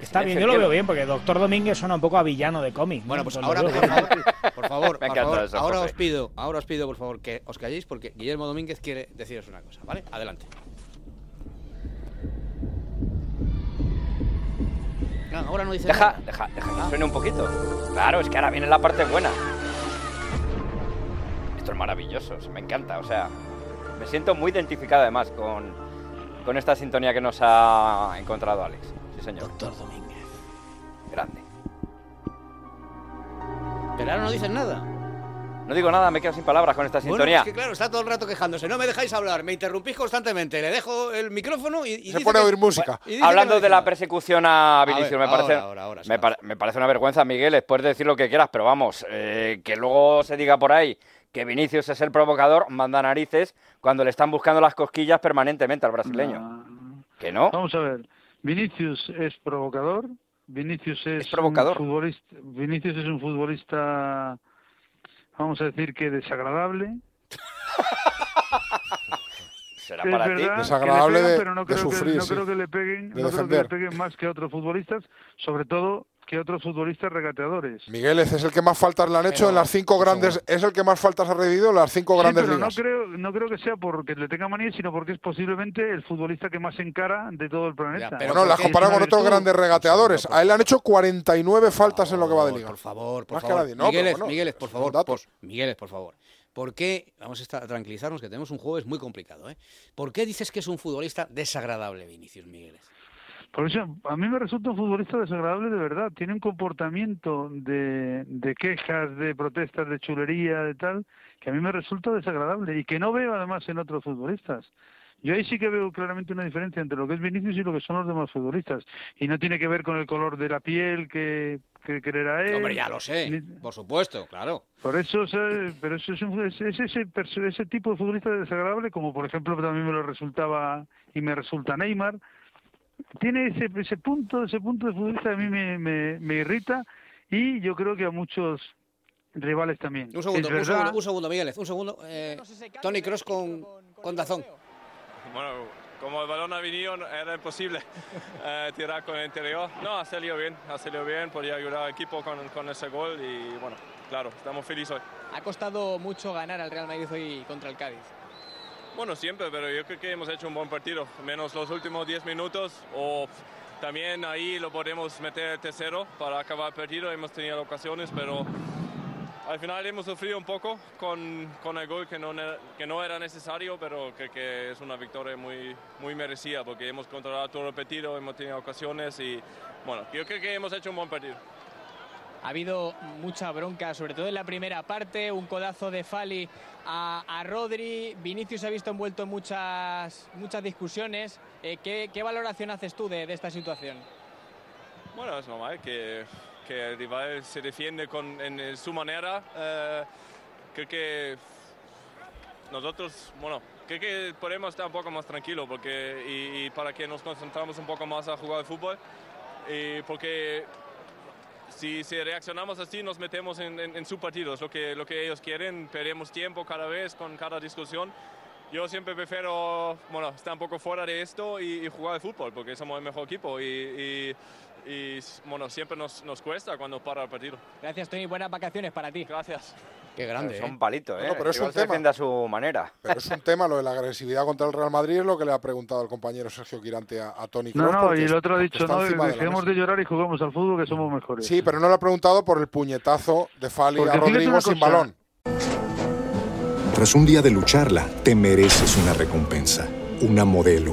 Está bien, yo lo veo bien, porque Doctor Domínguez suena un poco a villano de cómic. ¿no? Bueno, pues ahora, por favor, por favor, Me por encanta favor, eso, ahora José. os pido, ahora os pido, por favor, que os calléis porque Guillermo Domínguez quiere deciros una cosa, ¿vale? Adelante. No, ahora no dice Deja, nada. deja, deja que suene un poquito. Claro, es que ahora viene la parte buena. Esto es maravilloso, me encanta, o sea, me siento muy identificado además con, con esta sintonía que nos ha encontrado Alex. Sí, señor. Doctor Domínguez. Grande. Pero ahora no dicen nada. No digo nada, me quedo sin palabras con esta Bueno, sintonía. es que claro, está todo el rato quejándose. No me dejáis hablar, me interrumpís constantemente. Le dejo el micrófono y, y dice pone a oír música. y dice que Hablando no de la persecución a ver, Vinicius, me parece, ahora, ahora, me, pare- me parece una vergüenza, Miguel, después de decir lo que quieras, pero vamos, eh, que luego se diga por ahí que Vinicius es el provocador, manda narices cuando le están buscando las cosquillas permanentemente al brasileño. ¿Que no? Vamos a ver. Vinicius es provocador. Vinicius es, provocador. Un futbolista, Vinicius es un futbolista, vamos a decir que desagradable. Será Es para ti. verdad que le Desagradable pegan, de- pero no de creo sufrir, que, no sí. creo que le peguen, no creo que le peguen más que a otros futbolistas, sobre todo que otros futbolistas regateadores. Miguel es el que más faltas le han hecho Pero, en las cinco grandes. Es el que más faltas ha recibido en las cinco Sí, grandes pero no ligas. creo, no creo que sea porque le tenga manía, sino porque es posiblemente el futbolista que más encara de todo el planeta. bueno, la has comparado con otros grandes regateadores. A él le han hecho 49 faltas en lo que va de liga. Por favor, por Más que favor. nadie. No, Migueles, pero bueno, Migueles, por favor. por- Migueles, por favor. ¿Por qué, vamos a, estar, a tranquilizarnos que tenemos un jueves muy complicado, ¿eh? ¿Por qué dices que es un futbolista desagradable, Vinicius Migueles? Por eso, a mí me resulta un futbolista desagradable de verdad. Tiene un comportamiento de, de quejas, de protestas, de chulería, de tal, que a mí me resulta desagradable y que no veo además en otros futbolistas. Yo ahí sí que veo claramente una diferencia entre lo que es Vinicius y lo que son los demás futbolistas. Y no tiene que ver con el color de la piel que, que creerá él. Hombre, ya lo sé, por supuesto, claro. Por eso, o sea, pero eso es, un- es- es ese, ese tipo de futbolista desagradable, como por ejemplo también me lo resultaba y me resulta Neymar. Tiene ese, ese punto, ese punto de futbolista que a mí me, me, me irrita y yo creo que a muchos rivales también. Un segundo, un segundo, un segundo, Migueles, un segundo. Eh, Tony Cross con, con Dazón. Bueno, como el balón ha venido era imposible eh, tirar con el interior. No, ha salido bien, ha salido bien, podía ayudar al equipo con, con ese gol y bueno, claro, estamos felices hoy. Ha costado mucho ganar al Real Madrid hoy contra el Cádiz. Bueno, siempre, pero yo creo que hemos hecho un buen partido, menos los últimos 10 minutos o también ahí lo podemos meter el tercero para acabar el partido, hemos tenido ocasiones, pero al final hemos sufrido un poco con, con el gol que no, que no era necesario, pero creo que es una victoria muy, muy merecida porque hemos controlado todo el partido, hemos tenido ocasiones y bueno, yo creo que hemos hecho un buen partido. Ha habido mucha bronca, sobre todo en la primera parte, un codazo de Fali a, a Rodri, Vinicius ha visto envuelto en muchas, muchas discusiones. Eh, ¿qué, qué valoración haces tú de, de esta situación? Bueno, es normal que, que el rival se defiende con, en su manera. Eh, creo que nosotros, bueno, creo que podemos estar un poco más tranquilos porque, y, y para que nos concentramos un poco más a jugar al fútbol. Y porque si, si reaccionamos así nos metemos en, en- en su partido, es lo que, lo que ellos quieren, perdemos tiempo cada vez con cada discusión. Yo siempre prefiero bueno, estar un poco fuera de esto y, y jugar al fútbol porque somos el mejor equipo. Y, y- y, bueno, siempre nos, nos cuesta cuando para el partido. Gracias, Tony. Buenas vacaciones para ti. Gracias. Qué grande. Son ¿eh? palitos, ¿eh? No, no, pero es Igual un se tema. defiende a su manera. Pero es un tema, lo de la agresividad contra el Real Madrid, es lo que le ha preguntado el compañero Sergio Quirante a, a Tony No, Kroos, no, porque y el otro ha dicho, no, de dejemos mesa. de llorar y jugamos al fútbol que somos mejores. Sí, pero no le ha preguntado por el puñetazo de Fali Porque a Rodrigo sin balón. Tras un día de lucharla, te mereces una recompensa, una modelo,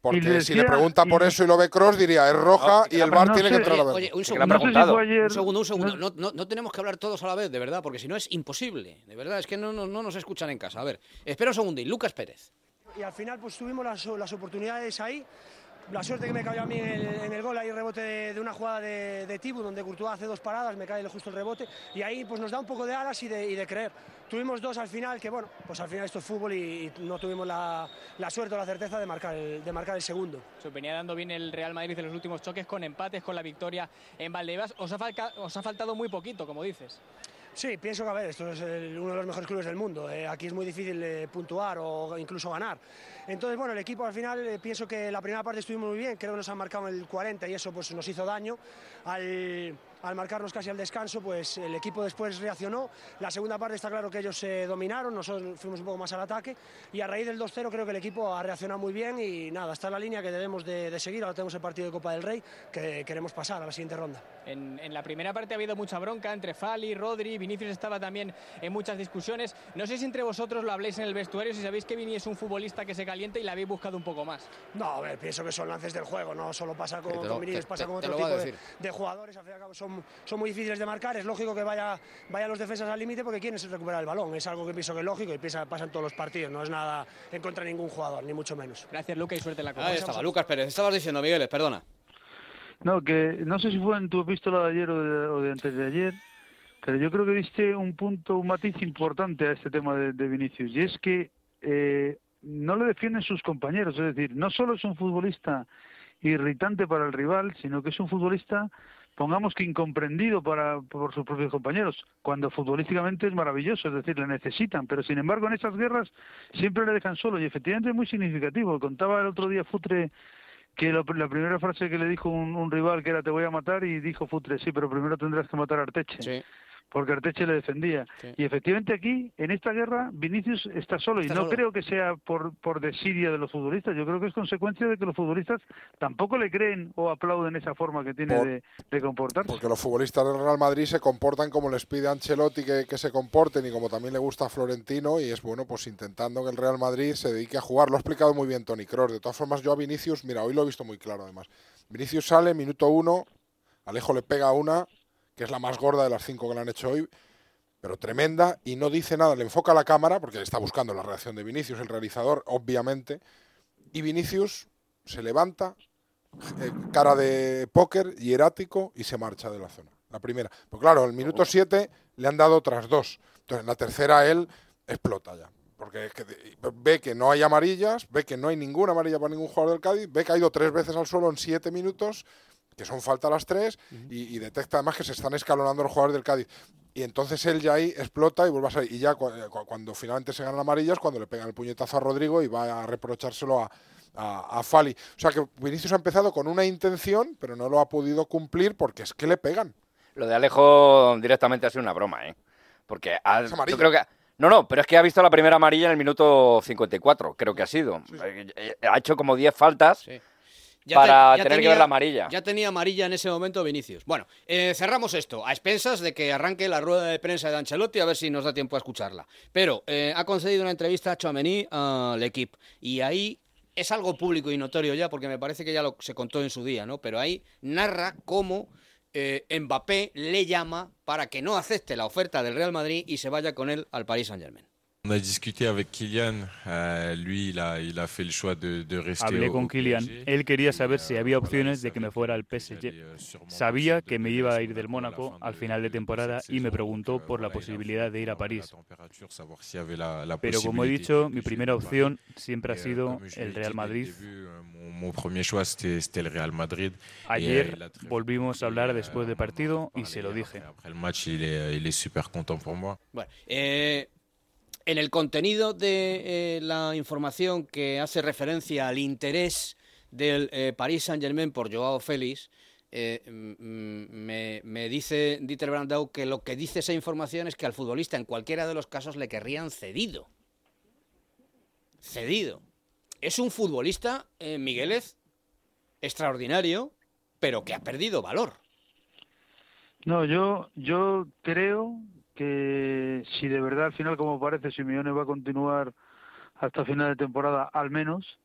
Porque le si le decía- pregunta por y- eso y lo ve Cross, diría es roja y el no bar tiene sé, que entrar a Oye, ver. oye, un segundo. ha preguntado. fue ayer- Un segundo, un segundo. No, no, no tenemos que hablar todos a la vez, de verdad, porque si no es imposible. De verdad, es que no, no, no nos escuchan en casa. A ver, espera un segundo. Y Lucas Pérez. y al final pues tuvimos las, las oportunidades ahí. La suerte que me cayó a mí en el, en el gol, ahí rebote de, una jugada de, de Tibu, donde Courtois hace dos paradas, me cae justo el rebote, y ahí pues nos da un poco de alas y de, creer. Tuvimos dos al final, que bueno, pues al final esto es fútbol y, no tuvimos la, suerte o la certeza de marcar el, de marcar el segundo. Se venía dando bien el Real Madrid en los últimos choques con empates, con la victoria en Valdebebas. Os ha, os ha faltado muy poquito, como dices. Sí, pienso que a ver, esto es uno de los mejores clubes del mundo. eh, aquí es muy difícil eh, puntuar o incluso ganar. Entonces, bueno, el equipo al final eh, pienso que la primera parte estuvimos muy bien, creo que nos han marcado el 40 y eso pues nos hizo daño. Al, al marcarnos casi al descanso, pues el equipo después reaccionó. La segunda parte está claro que ellos se dominaron, nosotros fuimos un poco más al ataque y a raíz del 2-0 creo que el equipo ha reaccionado muy bien y nada, está la línea que debemos de, de seguir. Ahora tenemos el partido de Copa del Rey que queremos pasar a la siguiente ronda. En, en la primera parte ha habido mucha bronca entre Fali, Rodri, Vinicius estaba también en muchas discusiones. No sé si entre vosotros lo habléis en el vestuario, si sabéis que Vini es un futbolista que se calienta y la habéis buscado un poco más. No, a ver, pienso que son lances del juego, no solo pasa con, lo- con Vinicius, te- pasa te- con otro tipo de, de jugadores, al fin y al cabo son, son muy difíciles de marcar, es lógico que vaya, vayan los defensas al límite porque quieren recuperar el balón, es algo que pienso que es lógico y piensa, pasa en todos los partidos, no es nada en contra de ningún jugador, ni mucho menos. Gracias, Luca, y suerte en la Copa. Ahí estaba, Lucas Pérez. Estabas diciendo, Miguel, perdona. No, que no sé si fue en tu epístola de ayer o de, o de antes de ayer, pero yo creo que diste un punto, un matiz importante a este tema de, de Vinicius, y es que eh, no le defienden sus compañeros, es decir, no solo es un futbolista irritante para el rival, sino que es un futbolista, pongamos que incomprendido para, por sus propios compañeros, cuando futbolísticamente es maravilloso, es decir, le necesitan, pero sin embargo en esas guerras siempre le dejan solo, y efectivamente es muy significativo. Contaba el otro día Futre que lo- la primera frase que le dijo un, rival que era te voy a matar y dijo Futre, sí, pero primero tendrás que matar a Arteche. Porque Arteche le defendía. Y efectivamente aquí, en esta guerra, Vinicius está solo. Está y no solo. creo que sea por, por desidia de los futbolistas. Yo creo que es consecuencia de que los futbolistas tampoco le creen o aplauden esa forma que tiene Por- de, de comportarse. Porque los futbolistas del Real Madrid se comportan como les pide Ancelotti que, que se comporten y como también le gusta a Florentino y es bueno pues intentando que el Real Madrid se dedique a jugar. Lo ha explicado muy bien Tony Kroos. De todas formas yo a Vinicius, mira, hoy lo he visto muy claro además. Vinicius sale, minuto uno, Alejo le pega una, que es la más gorda de las cinco que le han hecho hoy, pero tremenda y no dice nada. Le enfoca a la cámara porque está buscando la reacción de Vinicius, el realizador, obviamente. Y Vinicius se levanta, eh, cara de póker, hierático y se marcha de la zona. la primera. Pues claro, el minuto 7 le han dado otras dos. Entonces, en la tercera él explota ya. Porque es que de- ve que no hay amarillas, ve que no hay ninguna amarilla para ningún jugador del Cádiz, ve que ha ido tres veces al suelo en siete minutos, que son falta las tres, y, y detecta además que se están escalonando los jugadores del Cádiz. Y entonces él ya ahí explota y vuelve a salir. Y ya cu- cu- cuando, finalmente se ganan amarillas, cuando le pegan el puñetazo a Rodrigo y va a reprochárselo a, a, a Fali. O sea que Vinicius ha empezado con una intención, pero no lo ha podido cumplir porque es que le pegan. Lo de Alejo directamente ha sido una broma, ¿eh? Porque ha- yo creo que... No, no, pero es que ha visto la primera amarilla en el minuto 54, creo que ha sido. Eh, eh, Ha hecho como 10 faltas Ya para te- ya tener que tenía- ver la amarilla. Ya tenía amarilla en ese momento Vinicius. Bueno, eh, cerramos esto, a expensas de que arranque la rueda de prensa de Ancelotti, a ver si nos da tiempo a escucharla. Pero eh, ha concedido una entrevista a Chouameni al equipo y ahí es algo público y notorio ya, porque me parece que ya lo se contó en su día, ¿no? Pero ahí narra cómo eh, Mbappé le llama para que no acepte la oferta del Real Madrid y se vaya con él al Paris Saint-Germain. On a discuté avec Kylian. euh, lui, il a, il a fait le choix de, de rester Hablé au- con au Kylian. PSG. Él quería saber si había opciones de que me fuera al PSG. Sabía que me iba a ir del Mónaco al final de temporada y me preguntó por la posibilidad de ir a París. Pero como he dicho, mi primera opción siempre ha euh, sido comme je l'ai el dit Real Madrid. début, euh, mon, mon premier choix, c'était c'était le Real Madrid. Et, euh, Ayer volvimos a hablar después del partido y se lo dije. Après le match, il est, il est super content pour moi. Bueno, eh, en el contenido de eh, la información que hace referencia al interés del eh, Paris Saint-Germain por Joao Félix, eh, mm, me, dice Dieter Brandau que lo que dice esa información es que al futbolista en cualquiera de los casos le querrían cedido. Cedido. Es un futbolista, eh, extraordinario, pero que ha perdido valor. No, yo, yo creo que si de verdad al final, como parece, Simeone va a continuar hasta final de temporada, al menos,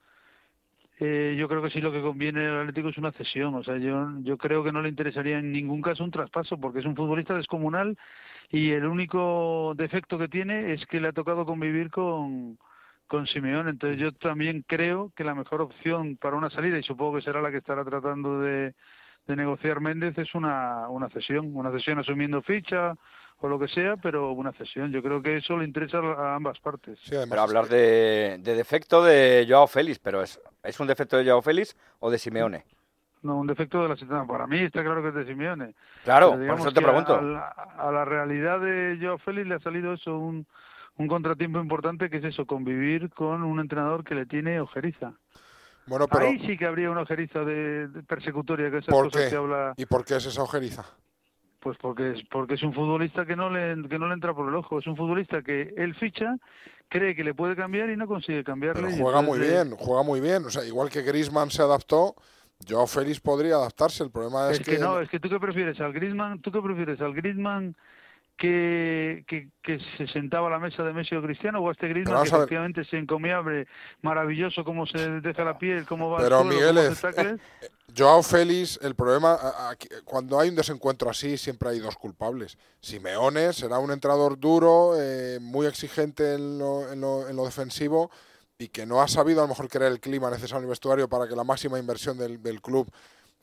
eh, yo creo que sí lo que conviene al Atlético es una cesión. O sea, yo, yo creo que no le interesaría en ningún caso un traspaso, porque es un futbolista descomunal y el único defecto que tiene es que le ha tocado convivir con, con Simeone. Entonces yo también creo que la mejor opción para una salida, y supongo que será la que estará tratando de, de negociar Méndez, es una, una cesión, una cesión asumiendo ficha o lo que sea, pero una cesión. Yo creo que eso le interesa a ambas partes. Pero hablar de, de defecto de Joao Félix, pero es, ¿es un defecto de Joao Félix o de Simeone? No, un defecto de la sistema. Para mí está claro que es de Simeone. Claro, por eso te pregunto. A la, a la realidad de Joao Félix le ha salido eso, un, un contratiempo importante que es eso, convivir con un entrenador que le tiene ojeriza. Bueno, pero Ahí sí que habría una ojeriza de, de persecutoria, que esas ¿por cosas qué? que habla... ¿Y por qué es esa ojeriza? Pues porque es, porque es un futbolista que no, le, que no le entra por el ojo. Es un futbolista que él ficha, cree que le puede cambiar y no consigue cambiarle. Pero y juega muy bien, juega muy bien. O sea, igual que Griezmann se adaptó, Joao Félix podría adaptarse. El problema es, Es que no, es que tú qué prefieres al Griezmann, tú qué prefieres al Griezmann que, que, que se sentaba a la mesa de Messi o Cristiano o a este Griezmann que efectivamente es encomiable, maravilloso cómo se deja la piel, cómo va Pero suelo, Miguel, cómo es- hace tackles. Joao Félix, el problema, aquí- cuando hay un desencuentro así, siempre hay dos culpables. Simeone será un entrenador duro, eh, muy exigente en lo, en lo- en lo defensivo y que no ha sabido a lo mejor crear el clima necesario en el vestuario para que la máxima inversión del, del club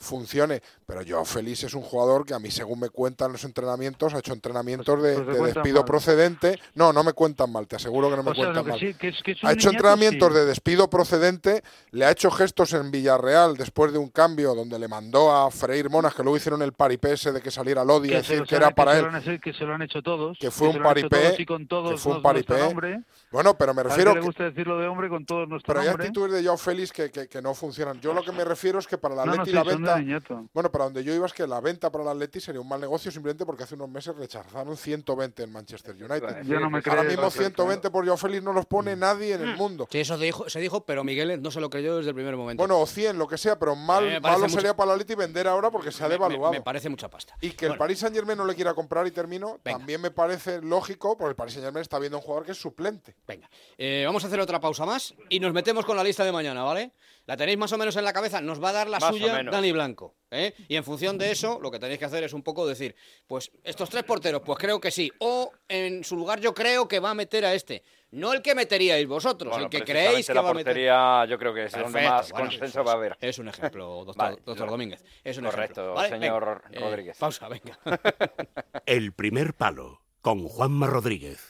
funcione. Pero Joao Félix es un jugador que a mí, según me cuentan los entrenamientos, ha hecho entrenamientos de, pues de cuentan despido mal. procedente. No, no me cuentan mal, te aseguro que no me O cuentan que mal. sí, que es- que es un ha hecho niñato, entrenamientos sí. de despido procedente, le ha hecho gestos en Villarreal después de un cambio donde le mandó a Freire Monas, que luego hicieron el paripé ese de que saliera Lodi que, decir que era para él. que se lo han hecho todos. que fue un paripé, todos y con todos que fue un paripé. Bueno, pero me Al que refiero le gusta decirlo de hombre con todos nuestro pero hay actitudes de Joao Félix que, no funcionan. Yo lo que me refiero es que para la sí, la de venta... niñato. Bueno, para donde yo iba es que la venta para la Atleti sería un mal negocio simplemente porque hace unos meses rechazaron 120 en Manchester United. Yo no me Ahora creo, mismo claro, 120 por Joao Félix no los pone nadie en el mundo. Sí, eso se dijo, se dijo, pero Miguel no se lo creyó desde el primer momento. Bueno, o 100, lo que sea, pero mal, malo mucho- sería para la Atleti vender ahora porque se ha Me- me- devaluado. Me, parece mucha pasta. Y que el. Paris Saint Germain no le quiera comprar y termino, también me parece lógico, porque el Paris Saint Germain está viendo un jugador que es suplente. Venga, eh, vamos a hacer otra pausa más y nos metemos con la lista de mañana, ¿vale? ¿La tenéis más o menos en la cabeza? Nos va a dar la Más suya. Dani Blanco. ¿eh? Y en función de eso, lo que tenéis que hacer es un poco decir, pues estos tres porteros, pues creo que sí. O en su lugar yo creo que va a meter a este. No el que meteríais vosotros, Bueno, el que creéis que la va a meter. portería yo creo que es donde Perfecto, más bueno, consenso eso va a es- haber. Es un ejemplo, doctor, Vale, doctor lo- Domínguez. Es un correcto, ejemplo. Vale, señor venga, eh, Rodríguez. pausa, venga. El primer palo con Juanma Rodríguez.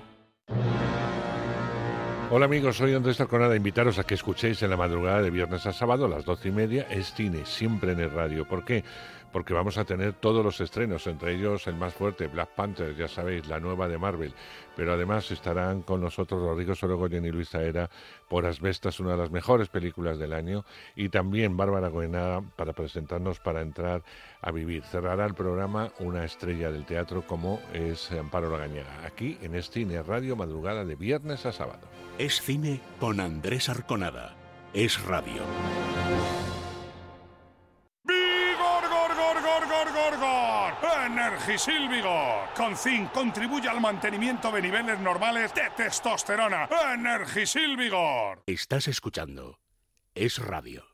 Hola amigos, soy Andrés Arconada. Invitaros a que escuchéis en la madrugada de viernes a sábado a las doce y media es cine, siempre en el radio. ¿Por qué? Porque vamos a tener todos los estrenos, entre ellos el más fuerte, Black Panther, ya sabéis, la nueva de Marvel. Pero además estarán con nosotros Rodrigo Sorogoyen y Luis Taera por Asbestas, una de las mejores películas del año. Y también Bárbara Goenaga para presentarnos para entrar a vivir. Cerrará el programa una estrella del teatro como es Amparo Lagañaga. Aquí en Es Cine Radio, madrugada de viernes a sábado. Es cine con Andrés Arconada. Es radio. Gor! Energisil Vigor. Con zinc contribuye al mantenimiento de niveles normales de testosterona. Energisil Vigor. Estás escuchando. Es radio.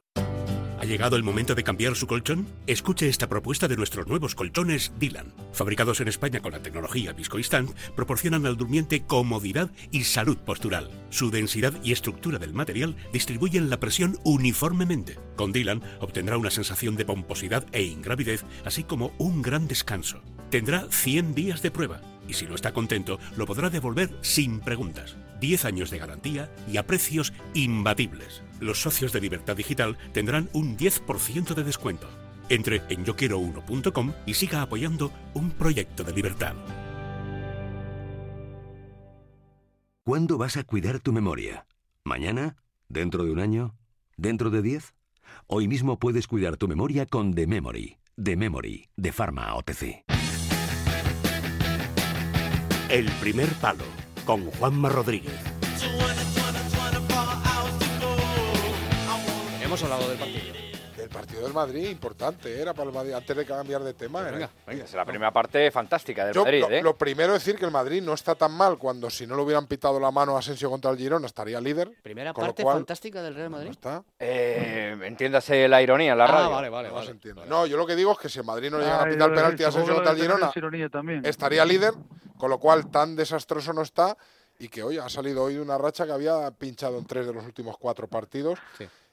¿Ha llegado el momento de cambiar su colchón? Escuche esta propuesta de nuestros nuevos colchones Dylan. Fabricados en España con la tecnología Viscoinstant, proporcionan al durmiente comodidad y salud postural. Su densidad y estructura del material distribuyen la presión uniformemente. Con Dylan obtendrá una sensación de pomposidad e ingravidez, así como un gran descanso. Tendrá 100 días de prueba y si no está contento, lo podrá devolver sin preguntas. 10 años de garantía y a precios imbatibles. Los socios de Libertad Digital tendrán un 10% de descuento. Entre en yoquiero1.com y siga apoyando un proyecto de libertad. ¿Cuándo vas a cuidar tu memoria? ¿Mañana? ¿Dentro de un año? ¿Dentro de 10? Hoy mismo puedes cuidar tu memoria con The Memory. The Memory, de Pharma OTC. El primer palo con Juanma Rodríguez. Hemos hablado del partido. El partido del Madrid, importante, era para el Madrid, antes de cambiar de tema. era- Venga, venga. Es la primera parte fantástica del Yo, Madrid, lo, ¿eh? lo primero es decir que el Madrid no está tan mal cuando si no le hubieran pitado la mano a Asensio contra el Girona estaría líder. Primera parte cual- fantástica del Real Madrid. está. Eh, entiéndase la ironía en la Ah, radio. vale, vale, No vale. se entiende. No, yo lo que digo es que si el Madrid no le llega a Ay, pitar penalti a Asensio contra el Girona, es ironía también. estaría líder, con lo cual tan desastroso no está y que hoy ha salido hoy de una racha que había pinchado en tres de los últimos cuatro partidos.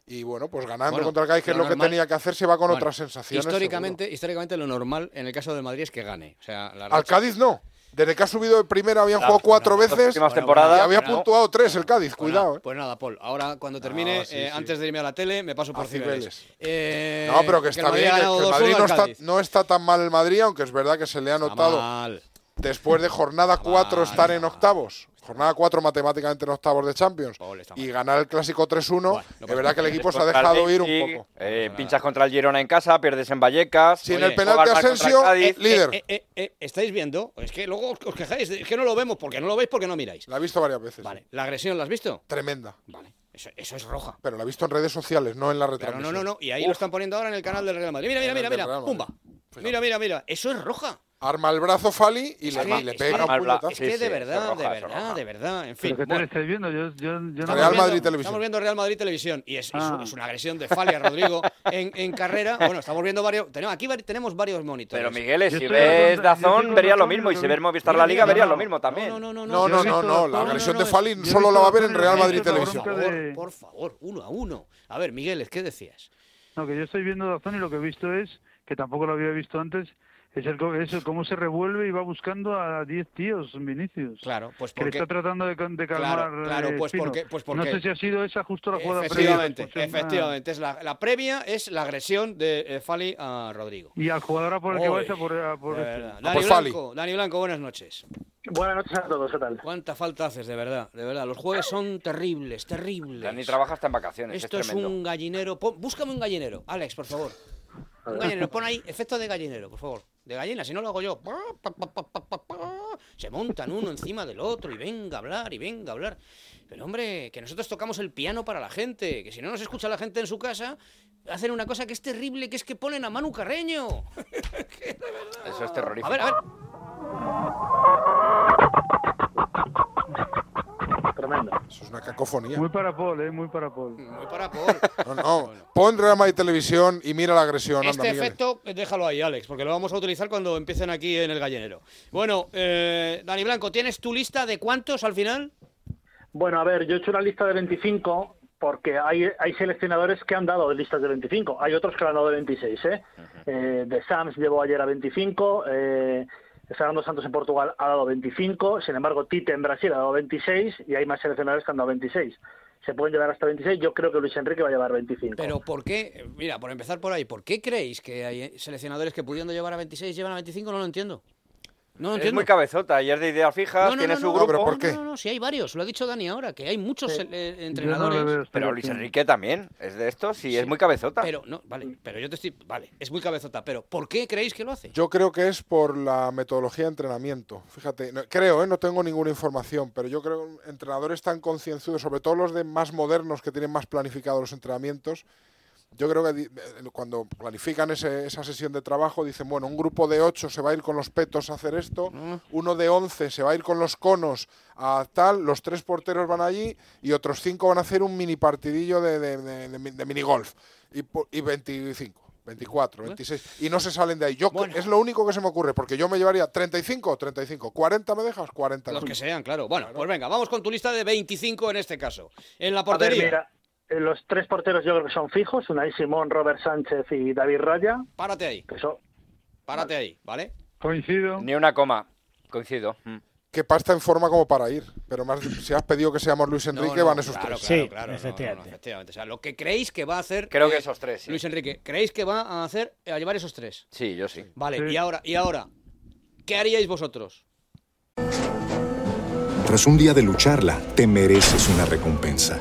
Y bueno, pues ganando Bueno, contra el Cádiz, que es lo que tenía que hacer, se va con Bueno, otras sensaciones. Históricamente, históricamente lo normal en el caso del Madrid es que gane. O sea, la. Al racha- Cádiz no. Desde que ha subido de primera habían Claro, jugado cuatro bueno, veces últimas y temporadas, había bueno. puntuado tres el Cádiz, Pues cuidado. eh. pues nada, Paul. Ahora cuando termine, Ah, sí, eh, sí. antes de irme a la tele, me paso por Cibeles. Cibeles. Eh, No, pero que está bien, que, que el 2-1 Madrid no está, no está tan mal el Madrid, aunque es verdad que se le ha Está notado mal. Después de jornada 4 mal, estar en octavos. Jornada 4 matemáticamente en octavos de Champions. y ganar el clásico 3-1, es verdad que el equipo se ha dejado ir un poco. eh, pinchas contra el Girona en casa, pierdes en Vallecas. Sin Oye, el penalti Asensio, Cádiz. líder. Eh, eh, eh, ¿Estáis viendo? Es que luego os, quejáis, es que no lo vemos, porque no lo veis, porque no miráis. La he visto varias veces. Vale, ¿la agresión la has visto? Tremenda. Vale, eso, eso es roja. Pero la he visto en redes sociales, no en la retransmisión. no, no, no, y ahí lo están poniendo ahora en el canal del Real Madrid. Mira, mira, mira, mira, pumba. Mira, mira, mira, eso es roja. Arma el brazo Fali y le, y le pega un puñetazo. Es que de verdad, de verdad, de verdad. En fin. ¿Pero qué bueno. estáis viendo? Yo, yo, yo no Real Madrid viendo- Televisión. Estamos viendo Real Madrid Televisión y es, Ah. es una agresión de Fali a Rodrigo en, en carrera. Bueno, estamos viendo varios. Tenemos, aquí tenemos varios monitores. Pero Miguel, si ves Dazón, vería lo mismo. Y si ves vi- Movistar La Liga, vería lo mismo también. No, no, no, No, no, no, no. La agresión de Fali solo la va a ver en Real Madrid Televisión. por favor, uno a uno. A ver, Miguel, ¿qué decías? No, que yo estoy viendo Dazón y lo que he visto es, que tampoco lo había visto antes, es el, es el cómo se revuelve y va buscando a 10 tíos, Vinicius. Claro, pues Que le porque. está tratando de, calmar. Claro, claro, eh, pues porque, pues No sé si ha sido esa justo la jugada previa. efectivamente, pues, efectivamente, es la, la previa es la agresión de eh, Fali a Rodrigo. Y al jugador a por el que vais a por, a por este. Dani Fali. Blanco, Dani Blanco, buenas noches. Buenas noches a todos, ¿qué tal? ¿Cuánta falta haces, de verdad? De verdad, los jueves son terribles, terribles. Dani trabaja hasta en vacaciones. Esto es es un gallinero. Pon- búscame un gallinero, Alex, por favor. Un gallinero, pon ahí efecto de gallinero, por favor. De gallina, si no lo hago yo. Se montan uno encima del otro y venga a hablar y venga a hablar. Pero hombre, que nosotros tocamos el piano para la gente, que si no nos escucha la gente en su casa, hacen una cosa que es terrible, que es que ponen a Manu Carreño. Eso es terrorífico. A ver, a ver. Tremendo. Eso es una cacofonía. Muy para Paul, ¿eh? Muy para Paul. Muy para Paul. No, no. Pon Real Madrid Televisión y mira la agresión. Este efecto, eh, déjalo ahí, Alex, porque lo vamos a utilizar cuando empiecen aquí en el gallinero. Bueno, eh, Dani Blanco, ¿tienes tu lista de cuántos al final? Bueno, a ver, yo he hecho una lista de 25 porque hay, hay seleccionadores que han dado listas de 25. Hay otros que lo han dado de 26, ¿eh? Eh, de Sams llevó ayer a 25. Eh, Fernando Santos en Portugal ha dado 25. Sin embargo, Tite en Brasil ha dado 26. Y hay más seleccionadores que han dado 26. Se pueden llevar hasta 26. Yo creo que Luis Enrique va a llevar 25. Pero ¿por qué? Mira, por empezar por ahí, ¿por qué creéis que hay seleccionadores que pudiendo llevar a 26 llevan a 25? No lo entiendo. No Es entiendo. muy cabezota y es de ideas fijas, No, no, tiene no, su no, grupo. no, no, no, no, sí hay varios, lo ha dicho Dani ahora, que hay muchos eh, entrenadores. Pero Luis Enrique también es de estos y es muy cabezota. Pero no, vale, pero yo te estoy, vale, es muy cabezota, pero ¿por qué creéis que lo hace? Yo creo que es por la metodología de entrenamiento. Fíjate, no- creo, ¿eh? no tengo ninguna información, pero yo creo que entrenadores tan concienzudos, sobre todo los de más modernos que tienen más planificados los entrenamientos, yo creo que di- eh, cuando planifican ese- esa sesión de trabajo dicen, bueno, un grupo de 8 se va a ir con los petos a hacer esto, uno de 11 se va a ir con los conos a tal, los tres porteros van allí y otros cinco van a hacer un mini partidillo de, de, de, de mi- de minigolf y, y 25. 24, 26, y no se salen de ahí. Yo es lo único que se me ocurre, porque yo me llevaría 35, 35, 40 me dejas, 40. Los que sean, claro. Bueno, pues venga, vamos con tu lista de 25 en este caso. En la A ver, portería. mira, los tres porteros yo creo que son fijos. Unai Simón, Robert Sánchez y David Raya. Párate ahí. Que son- Párate ahí, ¿vale? Coincido. Ni una coma. Coincido. Mm. Que pasta en forma como para ir, pero más si has pedido que seamos Luis Enrique, no, van esos claro, tres. claro, claro, no, no, no, efectivamente. O sea, lo que creéis que va a hacer. Creo que eh, esos tres, sí. Luis Enrique, ¿creéis que va a hacer, a llevar esos tres? Sí, yo sí. Vale, y ahora, y ahora, ¿qué haríais vosotros? Tras un día de lucharla, te mereces una recompensa,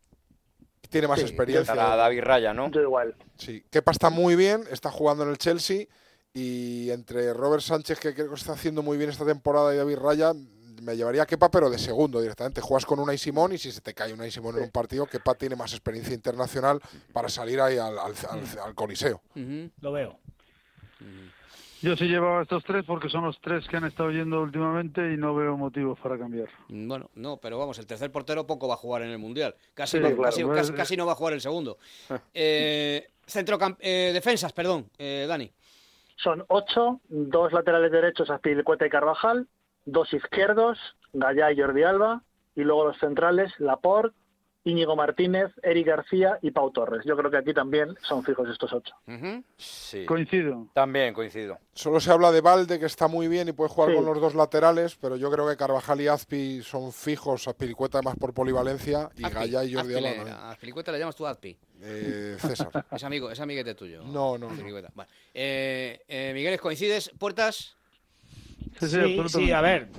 Tiene más Sí, experiencia. estará David Raya, ¿no? Yo igual. Sí, Kepa está muy bien, está jugando en el Chelsea y entre Robert Sánchez, que creo que está haciendo muy bien esta temporada, y David Raya, me llevaría a Kepa, pero de segundo directamente. Juegas con Unai Simón y si se te cae Unai Simón en un partido, Kepa tiene más experiencia internacional para salir ahí al, al, al- al Coliseo. Lo veo. Yo sí llevaba estos tres porque son los tres que han estado yendo últimamente y no veo motivos para cambiar. Bueno, no, pero vamos, el tercer portero poco va a jugar en el Mundial. Casi, Sí, va- claro. casi, Pues, casi- casi no va a jugar el segundo. Eh, centrocamp- eh, defensas, perdón, eh, Dani. Son ocho, dos laterales derechos, Azpilicueta y Carvajal, dos izquierdos, Gallá y Jordi Alba, y luego los centrales, Laporte, Íñigo Martínez, Eric García y Pau Torres. Yo creo que aquí también son fijos estos ocho. Sí. Coincido. También coincido. Solo se habla de Valde, que está muy bien y puede jugar Sí. con los dos laterales, pero yo creo que Carvajal y Azpi son fijos, Azpilicueta más por polivalencia y Azpi, Gallá y Jordi Azpi Alba. también. a Azpilicueta le llamas tú Azpi. Eh, César. Es amigo, es amiguete tuyo. No, no, no. Vale. Eh, eh, Miguel, ¿coincides? ¿Puertas? Sí, sí, a ver,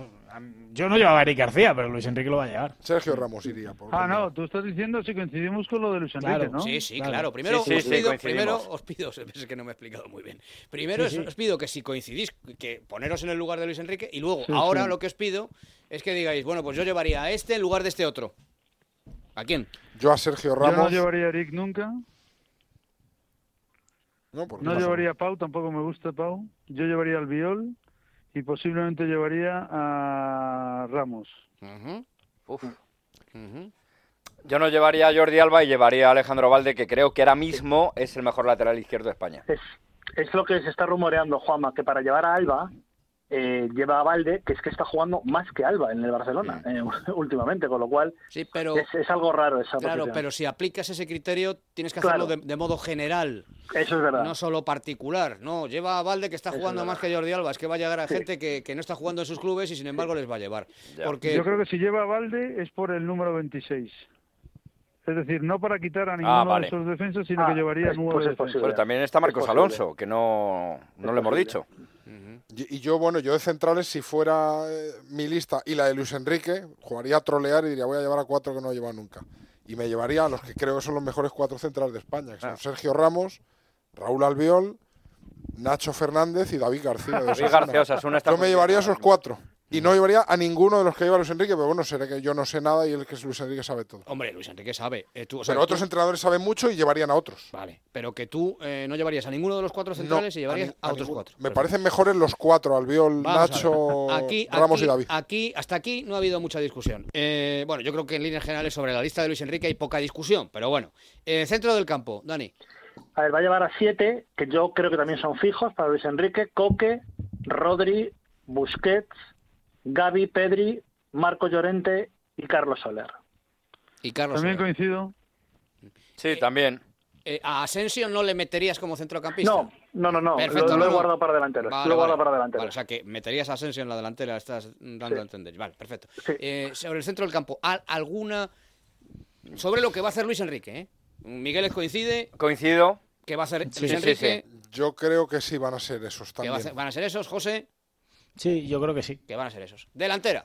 Yo no llevaba a Eric García, pero Luis Enrique lo va a llevar. Sergio Ramos iría. Por Ah, no, tú estás diciendo si coincidimos con lo de Luis Enrique, Claro. ¿no? Sí, sí, claro. Claro. Primero, Sí, sí, os, pido, primero os pido, es que no me he explicado muy bien. Primero Sí, es- sí. os pido que si coincidís, que poneros en el lugar de Luis Enrique y luego, Sí, ahora sí. lo que os pido es que digáis, bueno, pues yo llevaría a este en lugar de este otro. ¿A quién? Yo a Sergio Yo no Ramos. llevaría a Eric nunca. No, ¿por qué No llevaría a Pau, tampoco me gusta Pau. Yo llevaría al Viol y posiblemente llevaría a Ramos. Uf. Yo no llevaría a Jordi Alba y llevaría a Alejandro Valde, que creo que ahora mismo es el mejor lateral izquierdo de España. Es, es lo que se está rumoreando, Juanma, que para llevar a Alba eh, lleva a Valde, que es que está jugando más que Alba en el Barcelona eh, últimamente, con lo cual Sí, pero... es, es algo raro esa Claro, posición. pero si aplicas ese criterio, tienes que Claro. hacerlo de, de modo general, Eso es verdad. no solo particular. No, lleva a Valde que está Eso jugando más que Jordi Alba. Es que va a llegar a Sí. gente que, que no está jugando en sus clubes y sin embargo les va a llevar. Porque Yo creo que si lleva a Valde es por el número 26. Es decir, no para quitar a ninguno Ah, vale. de esos defensas, sino Ah, que llevaría pues- nueve pues. Pero también está Marcos. Alonso, que no, no lo hemos dicho. Y, yo, bueno, yo de centrales, si fuera eh, mi lista y la de Luis Enrique, jugaría a trolear y diría, voy a llevar a cuatro que no he llevado nunca. Y me llevaría a los que creo que son los mejores cuatro centrales de España, que son Ah. Sergio Ramos, Raúl Albiol, Nacho Fernández y David García. de David. García, Osasuna está Yo me llevaría esos cuatro. Y no llevaría a ninguno de los que lleva Luis Enrique, pero bueno, será que yo no sé nada y el que es Luis Enrique sabe todo. Hombre, Luis Enrique sabe. eh, tú- o sea, Pero otros tú- entrenadores saben mucho y llevarían a otros. Vale, pero que tú eh, no llevarías a ninguno de los cuatro centrales No, y llevarías a, otros cuatro. Me parecen mejores los cuatro, Albiol, Vamos. Nacho, Aquí, Ramos aquí- y David. Aquí, hasta aquí no ha habido mucha discusión. Eh, bueno, yo creo que en líneas generales sobre la lista de Luis Enrique hay poca discusión, pero bueno. Eh, centro del campo, Dani. A ver, va a llevar a siete, que yo creo que también son fijos para Luis Enrique, Coque, Rodri, Busquets, Gaby, Pedri, Marco Llorente y Carlos Soler. Y Carlos También Soler. coincido. Sí, también. Eh, ¿A Asensio no le meterías como centrocampista? No, no, no, no, Perfecto, lo, lo he no. guardado para delanteros. Vale, lo he vale. guardado para delanteros. Vale, o sea que meterías a Asensio en la delantera, estás dando Sí. a entender. Vale, perfecto. Eh, sobre el centro del campo, ¿al- ¿alguna. Sobre lo que va a hacer Luis Enrique, ¿eh? Miguel coincide Coincido. que va a hacer Sí, Luis sí, Enrique. Yo creo que sí van a ser esos que va a también. ser- van a ser esos, José, Sí, yo creo que sí. que van a ser esos. Delantera.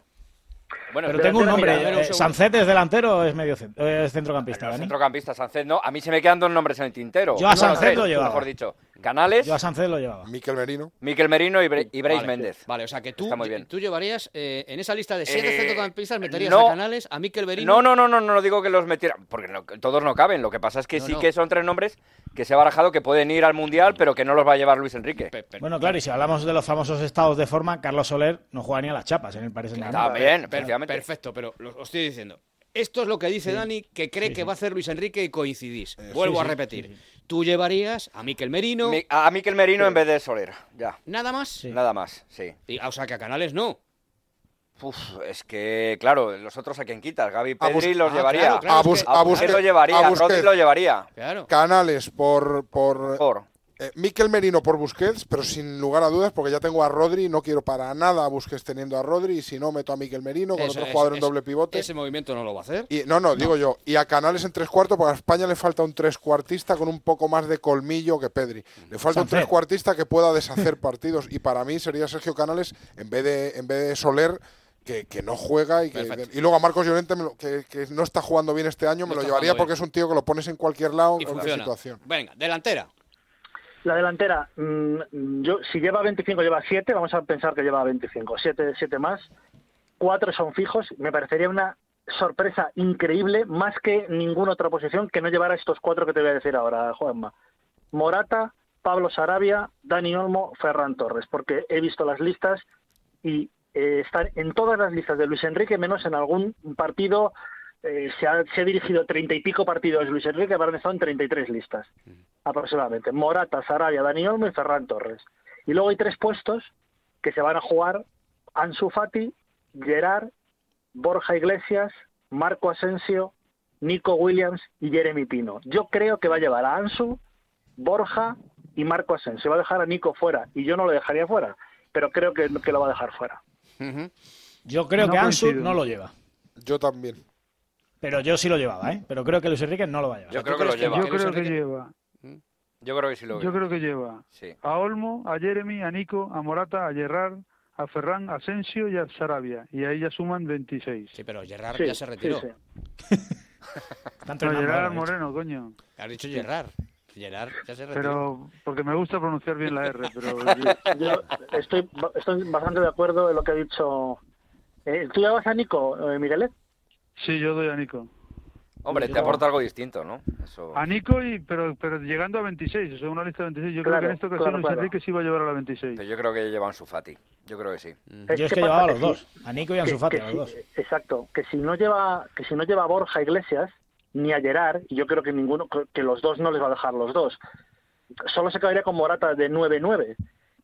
Bueno, Pero tengo un nombre. eh, ¿Sancet es delantero o es medio cent- eh, es centrocampista, Los Dani? centrocampistas, Sánchez no. A mí se me quedan dos nombres en el tintero. Yo a tres, lo llevaba. Mejor dicho. Canales, Yo a Sánchez lo llevaba. Miquel Merino. Miquel Merino y, Bre- y Brais Vale, Méndez. Vale, o sea que tú, Está muy bien. tú llevarías eh, en esa lista de siete Eh, centrocampistas, meterías no. a Canales, a Miquel Berino. No, no, no, no, no digo que los metiera, porque no- todos no caben. Lo que pasa es que No, sí no. que son tres nombres que se ha barajado que pueden ir al Mundial, pero que no los va a llevar Luis Enrique. Bueno, claro, y si hablamos de los famosos estados de forma, Carlos Soler no juega ni a las chapas en el Paris Saint-Germain. También, Per- efectivamente. Perfecto, pero lo os estoy diciendo. Esto es lo que dice Sí. Dani, que cree Sí, que sí. va a hacer Luis Enrique y coincidís. Vuelvo sí, a sí, repetir. Tú llevarías a Miquel Merino. Mi- a Miquel Merino en vez de Soler, ya. ¿Nada más? Nada más, sí. Y- o sea que a Canales no. Uf, es que, claro, los otros a quien quitas. Gaby Pedri los llevaría. a, lo llevaría, a a Rodri Busquets. lo llevaría. Claro. Canales por por Por. Eh, Miquel Merino por Busquets, pero sin lugar a dudas, porque ya tengo a Rodri, no quiero para nada a Busquets teniendo a Rodri, y si no meto a Miquel Merino con Eso, otro eso, jugador en doble pivote. Ese movimiento no lo va a hacer. Y, no, no, digo yo. Y a Canales en tres cuartos, porque a España le falta un tres cuartista con un poco más de colmillo que Pedri. Le falta un tres cuartista que pueda deshacer partidos. Y para mí sería Sergio Canales en vez de, en vez de Soler. Que, que no juega y que y luego a Marcos Llorente me lo- que, que no está jugando bien este año me No lo llevaría porque es un tío que lo pones en cualquier lado Y en la funciona. situación Venga, delantera. La delantera, mm, yo si lleva 25 lleva 7, vamos a pensar que lleva 25, 7, 7 más, 4 son fijos, me parecería una sorpresa increíble, más que ninguna otra posición que no llevara estos cuatro que te voy a decir ahora, Juanma. Morata, Pablo Sarabia, Dani Olmo, Ferran Torres, porque he visto las listas y eh, están en todas las listas de Luis Enrique, menos en algún partido. Eh, se, ha, se ha dirigido treinta y pico partidos Luis Enrique, habrán estado en 33 listas aproximadamente. Morata, Sarabia, Dani Olmo y Ferran Torres. Y luego hay tres puestos que se van a jugar Ansu Fati, Gerard, Borja Iglesias, Marco Asensio, Nico Williams y Jeremy Pino. Yo creo que va a llevar a Ansu, Borja y Marco Asensio. Va a dejar a Nico fuera y yo no lo dejaría fuera, pero creo que, que lo va a dejar fuera. Yo creo No que Ansu coincido. no lo lleva. yo también Pero yo sí lo llevaba, ¿eh? Pero creo que Luis Enrique no lo va a llevar. Yo ¿tú creo que lo lleva. Yo creo que lleva. Yo creo que sí lo Yo creo que lleva Sí. a Olmo, a Jeremy, a Nico, a Morata, a Gerrard, a Ferran, a Asensio y a Sarabia. Y ahí ya suman 26. Sí, pero Gerard Sí, ya se retiró. sí, Está No, hecho. Moreno, coño. Has dicho Gerard. Gerard ya se retiró. Pero porque me gusta pronunciar bien la R, pero Yo estoy, estoy bastante de acuerdo en lo que ha dicho. Eh, ¿Tú llevas a Nico, eh, Miguelet? Sí, yo doy a Nico. Hombre, te aporta algo distinto, ¿no? Eso... A Nico, y, pero, pero llegando a 26, o sea, una lista de 26. Yo creo que en esta ocasión claro, Luis claro. Enrique sí va a llevar a la 26. Pero yo creo que llevan su Fati. Yo creo que sí. Yo es que ¿qué llevaba a los dos, a Nico y a Fati, que a los sí- dos. Exacto, que si no lleva que si no lleva a Borja Iglesias ni a Gerard, y yo creo que ninguno que los dos no les va a dejar los dos. Solo se quedaría con Morata de 9-9.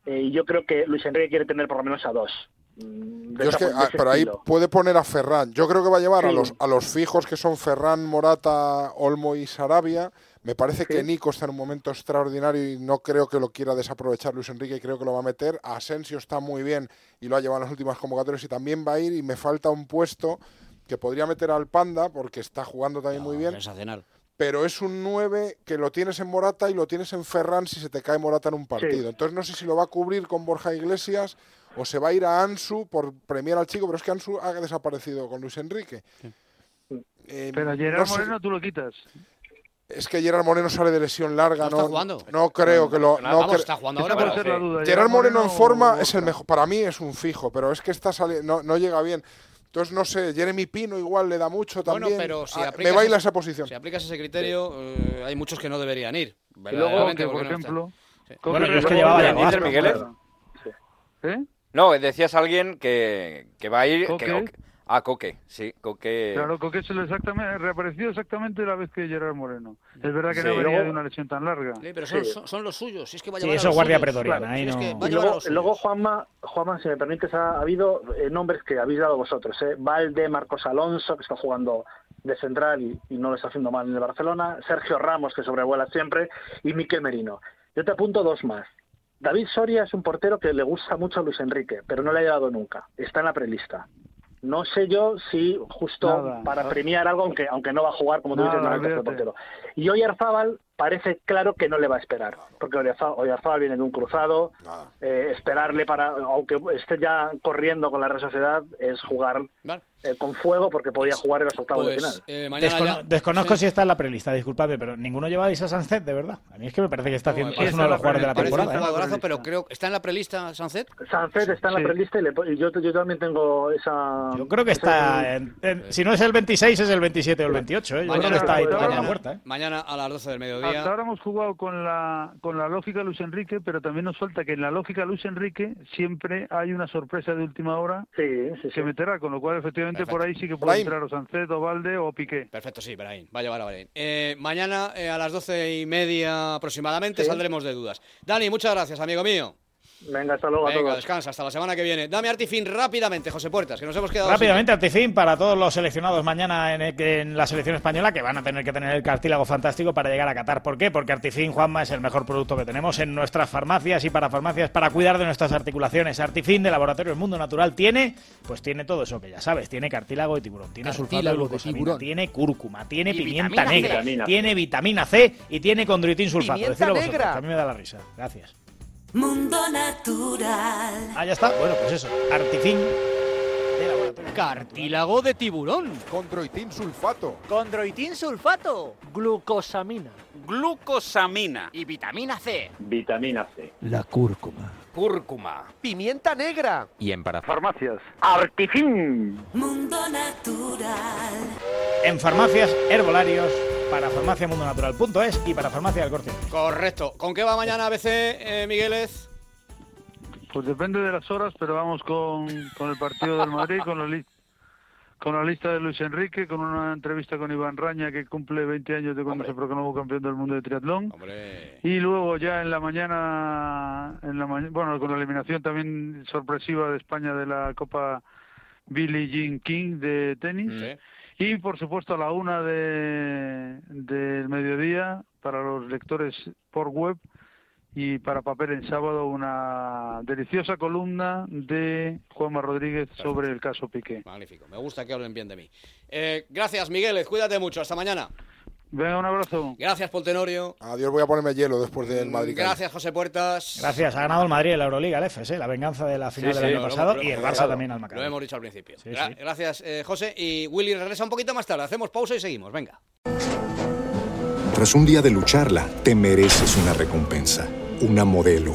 Eh, y yo creo que Luis Enrique quiere tener por lo menos a dos. Mm, de Yo es esa- que, de ah, pero ahí puede poner a Ferran. Yo creo que va a llevar a los a los fijos que son Ferran, Morata, Olmo y Sarabia. Me parece que Nico está en un momento extraordinario y no creo que lo quiera desaprovechar Luis Enrique. Creo que lo va a meter. Asensio está muy bien y lo ha llevado en las últimas convocatorias y también va a ir. Y me falta un puesto que podría meter al Panda porque está jugando también muy bien. Sensacional. Pero es un 9 que lo tienes en Morata y lo tienes en Ferran si se te cae Morata en un partido. Entonces no sé si lo va a cubrir con Borja Iglesias o se va a ir a Ansu por premiar al chico, pero es que Ansu ha desaparecido con Luis Enrique. Eh, Pero a no Gerard sé- Moreno tú lo quitas. es que Gerard Moreno sale de lesión larga, No no, está jugando. no creo que lo. No Vamos, cre- está jugando ahora. pero- la duda. Gerard Moreno en forma es el mejor. Para mí es un fijo, pero es que está sali- no, no llega bien. Entonces no sé, Jeremy Pino igual le da mucho Bueno, también. pero si Ah, aplicas me baila ese- esa posición. Si aplicas ese criterio, eh, hay muchos que no deberían ir. Y luego, que, por no ejemplo... Sí. Bueno, yo es que llevaba ya ¿Dices, Vasco. Miguel? ¿Eh? No, decías a alguien que, que va a ir... Coque. Que, ah, Coque, sí, Coque... Claro, Coque se lo exactamente, reapareció exactamente la vez que Gerard Moreno. Es verdad que Sí. no venía Luego- de una lesión tan larga. Sí, pero son, Sí. son, son los suyos. Si es que va a Sí, llevar a eso los guardia pretoriana, ahí Si es que a a luego, luego Juanma, Juanma, si me permites, ha, ha habido eh, nombres que habéis dado vosotros. ¿eh? Valde, Marcos Alonso, que está jugando de central y, y no lo está haciendo mal en el Barcelona. Sergio Ramos, que sobrevuela siempre. Y Miquel Merino. Yo te apunto dos más. David Soria es un portero que le gusta mucho a Luis Enrique, pero no le ha llegado nunca. Está en la prelista. No sé yo si justo Nada. para premiar algo, aunque aunque no va a jugar, como tú Nada, dices, no portero. Y Oyarzábal parece claro que no le va a esperar, porque Oyarzábal, Oyarzábal viene de un cruzado, eh, esperarle para, aunque esté ya corriendo con la Real Sociedad, es jugar Vale. eh, con fuego porque podía jugar en los octavos de Pues final. eh, mañana Descono- ya- desconozco Sí. si está en la prelista, disculpadme, pero ninguno lleva a Isa de verdad. A mí es que me parece que está No, haciendo, me es uno de los la jugadores de la Parece un temporada. ¿eh? jugadorazo, pero creo está en la prelista, Sancet. Sánchez está en la Sí. prelista y, le- y yo, yo también tengo esa... Yo creo que está, en- en- si no es el 26, es el 27 o el 28. ¿eh? Yo creo que está ahí tocando la puerta. ¿eh? mañana a las 12 del Hasta ahora hemos jugado con la, con la lógica Luis Enrique, pero también nos falta que en la lógica Luis Enrique siempre hay una sorpresa de última hora Sí, sí, sí. que meterá, con lo cual efectivamente por ahí sí que puede Brahim. entrar o Sancet, o Valde o Piqué. Perfecto, sí, Brain. Va a llevar a Brain. Eh, mañana eh, a las doce y media aproximadamente Sí. saldremos de dudas. Dani, muchas gracias, amigo mío. Venga, hasta luego a Venga, todos. descansa. Hasta la semana que viene. Dame Artifin rápidamente, José Puertas, que nos hemos quedado. Rápidamente, Artifin, para todos los seleccionados mañana en, el- en la selección española, que van a tener que tener el cartílago fantástico para llegar a Qatar. ¿Por qué? Porque Artifin, Juanma, es el mejor producto que tenemos en nuestras farmacias y para farmacias para cuidar de nuestras articulaciones. Artifin de Laboratorio El Mundo Natural tiene, pues tiene todo eso que ya sabes. Tiene cartílago de tiburón, tiene sulfato de glucosamina, tiene cúrcuma, tiene Y pimienta negra, C. tiene vitamina C y tiene condroitin sulfato. Pimienta Decidlo vosotros, a mí me da la risa. Gracias. Mundo Natural. Ah, ya está. Bueno, pues eso. Artifin de Laboratorio. Cartílago de tiburón. Condroitin sulfato. Condroitin sulfato. Glucosamina. Glucosamina. Y vitamina C. Vitamina C. La cúrcuma. Cúrcuma. Pimienta negra. Y en para Farmacias. Artifin. Mundo Natural. En farmacias, herbolarios, para farmaciamundonatural.es y para farmacia del corte. Correcto. ¿Con qué va mañana ABC, eh, Migueles? Pues depende de las horas, pero vamos con, con el partido del Madrid, con la, li- con la lista de Luis Enrique, con una entrevista con Iván Raña, que cumple 20 años de cuando se proclamó campeón del mundo de triatlón. Hombre. Y luego ya en la mañana, en la mañana, bueno, con la eliminación también sorpresiva de España de la Copa Billie Jean King de tenis. Sí. Y por supuesto a la una de, del mediodía para los lectores por web y para papel en sábado una deliciosa columna de Juanma Rodríguez sobre el caso Piqué. Magnífico. Me gusta que hablen bien de mí. Eh, gracias, Migueles. Cuídate mucho. Hasta mañana. Venga, un abrazo. Gracias, Poltenorio. Adiós, voy a ponerme hielo después del Madrid. Gracias, José Puertas. Gracias, ha ganado el Madrid en la Euroliga, el FS, la venganza de la final Sí, del sí, año pasado hemos- y el Barça también al Maccabi. Lo hemos dicho al principio. Sí, Gra- sí. Gracias, eh, José. Y Willy regresa un poquito más tarde. Hacemos pausa y seguimos. Venga. Tras un día de lucharla, te mereces una recompensa, una modelo,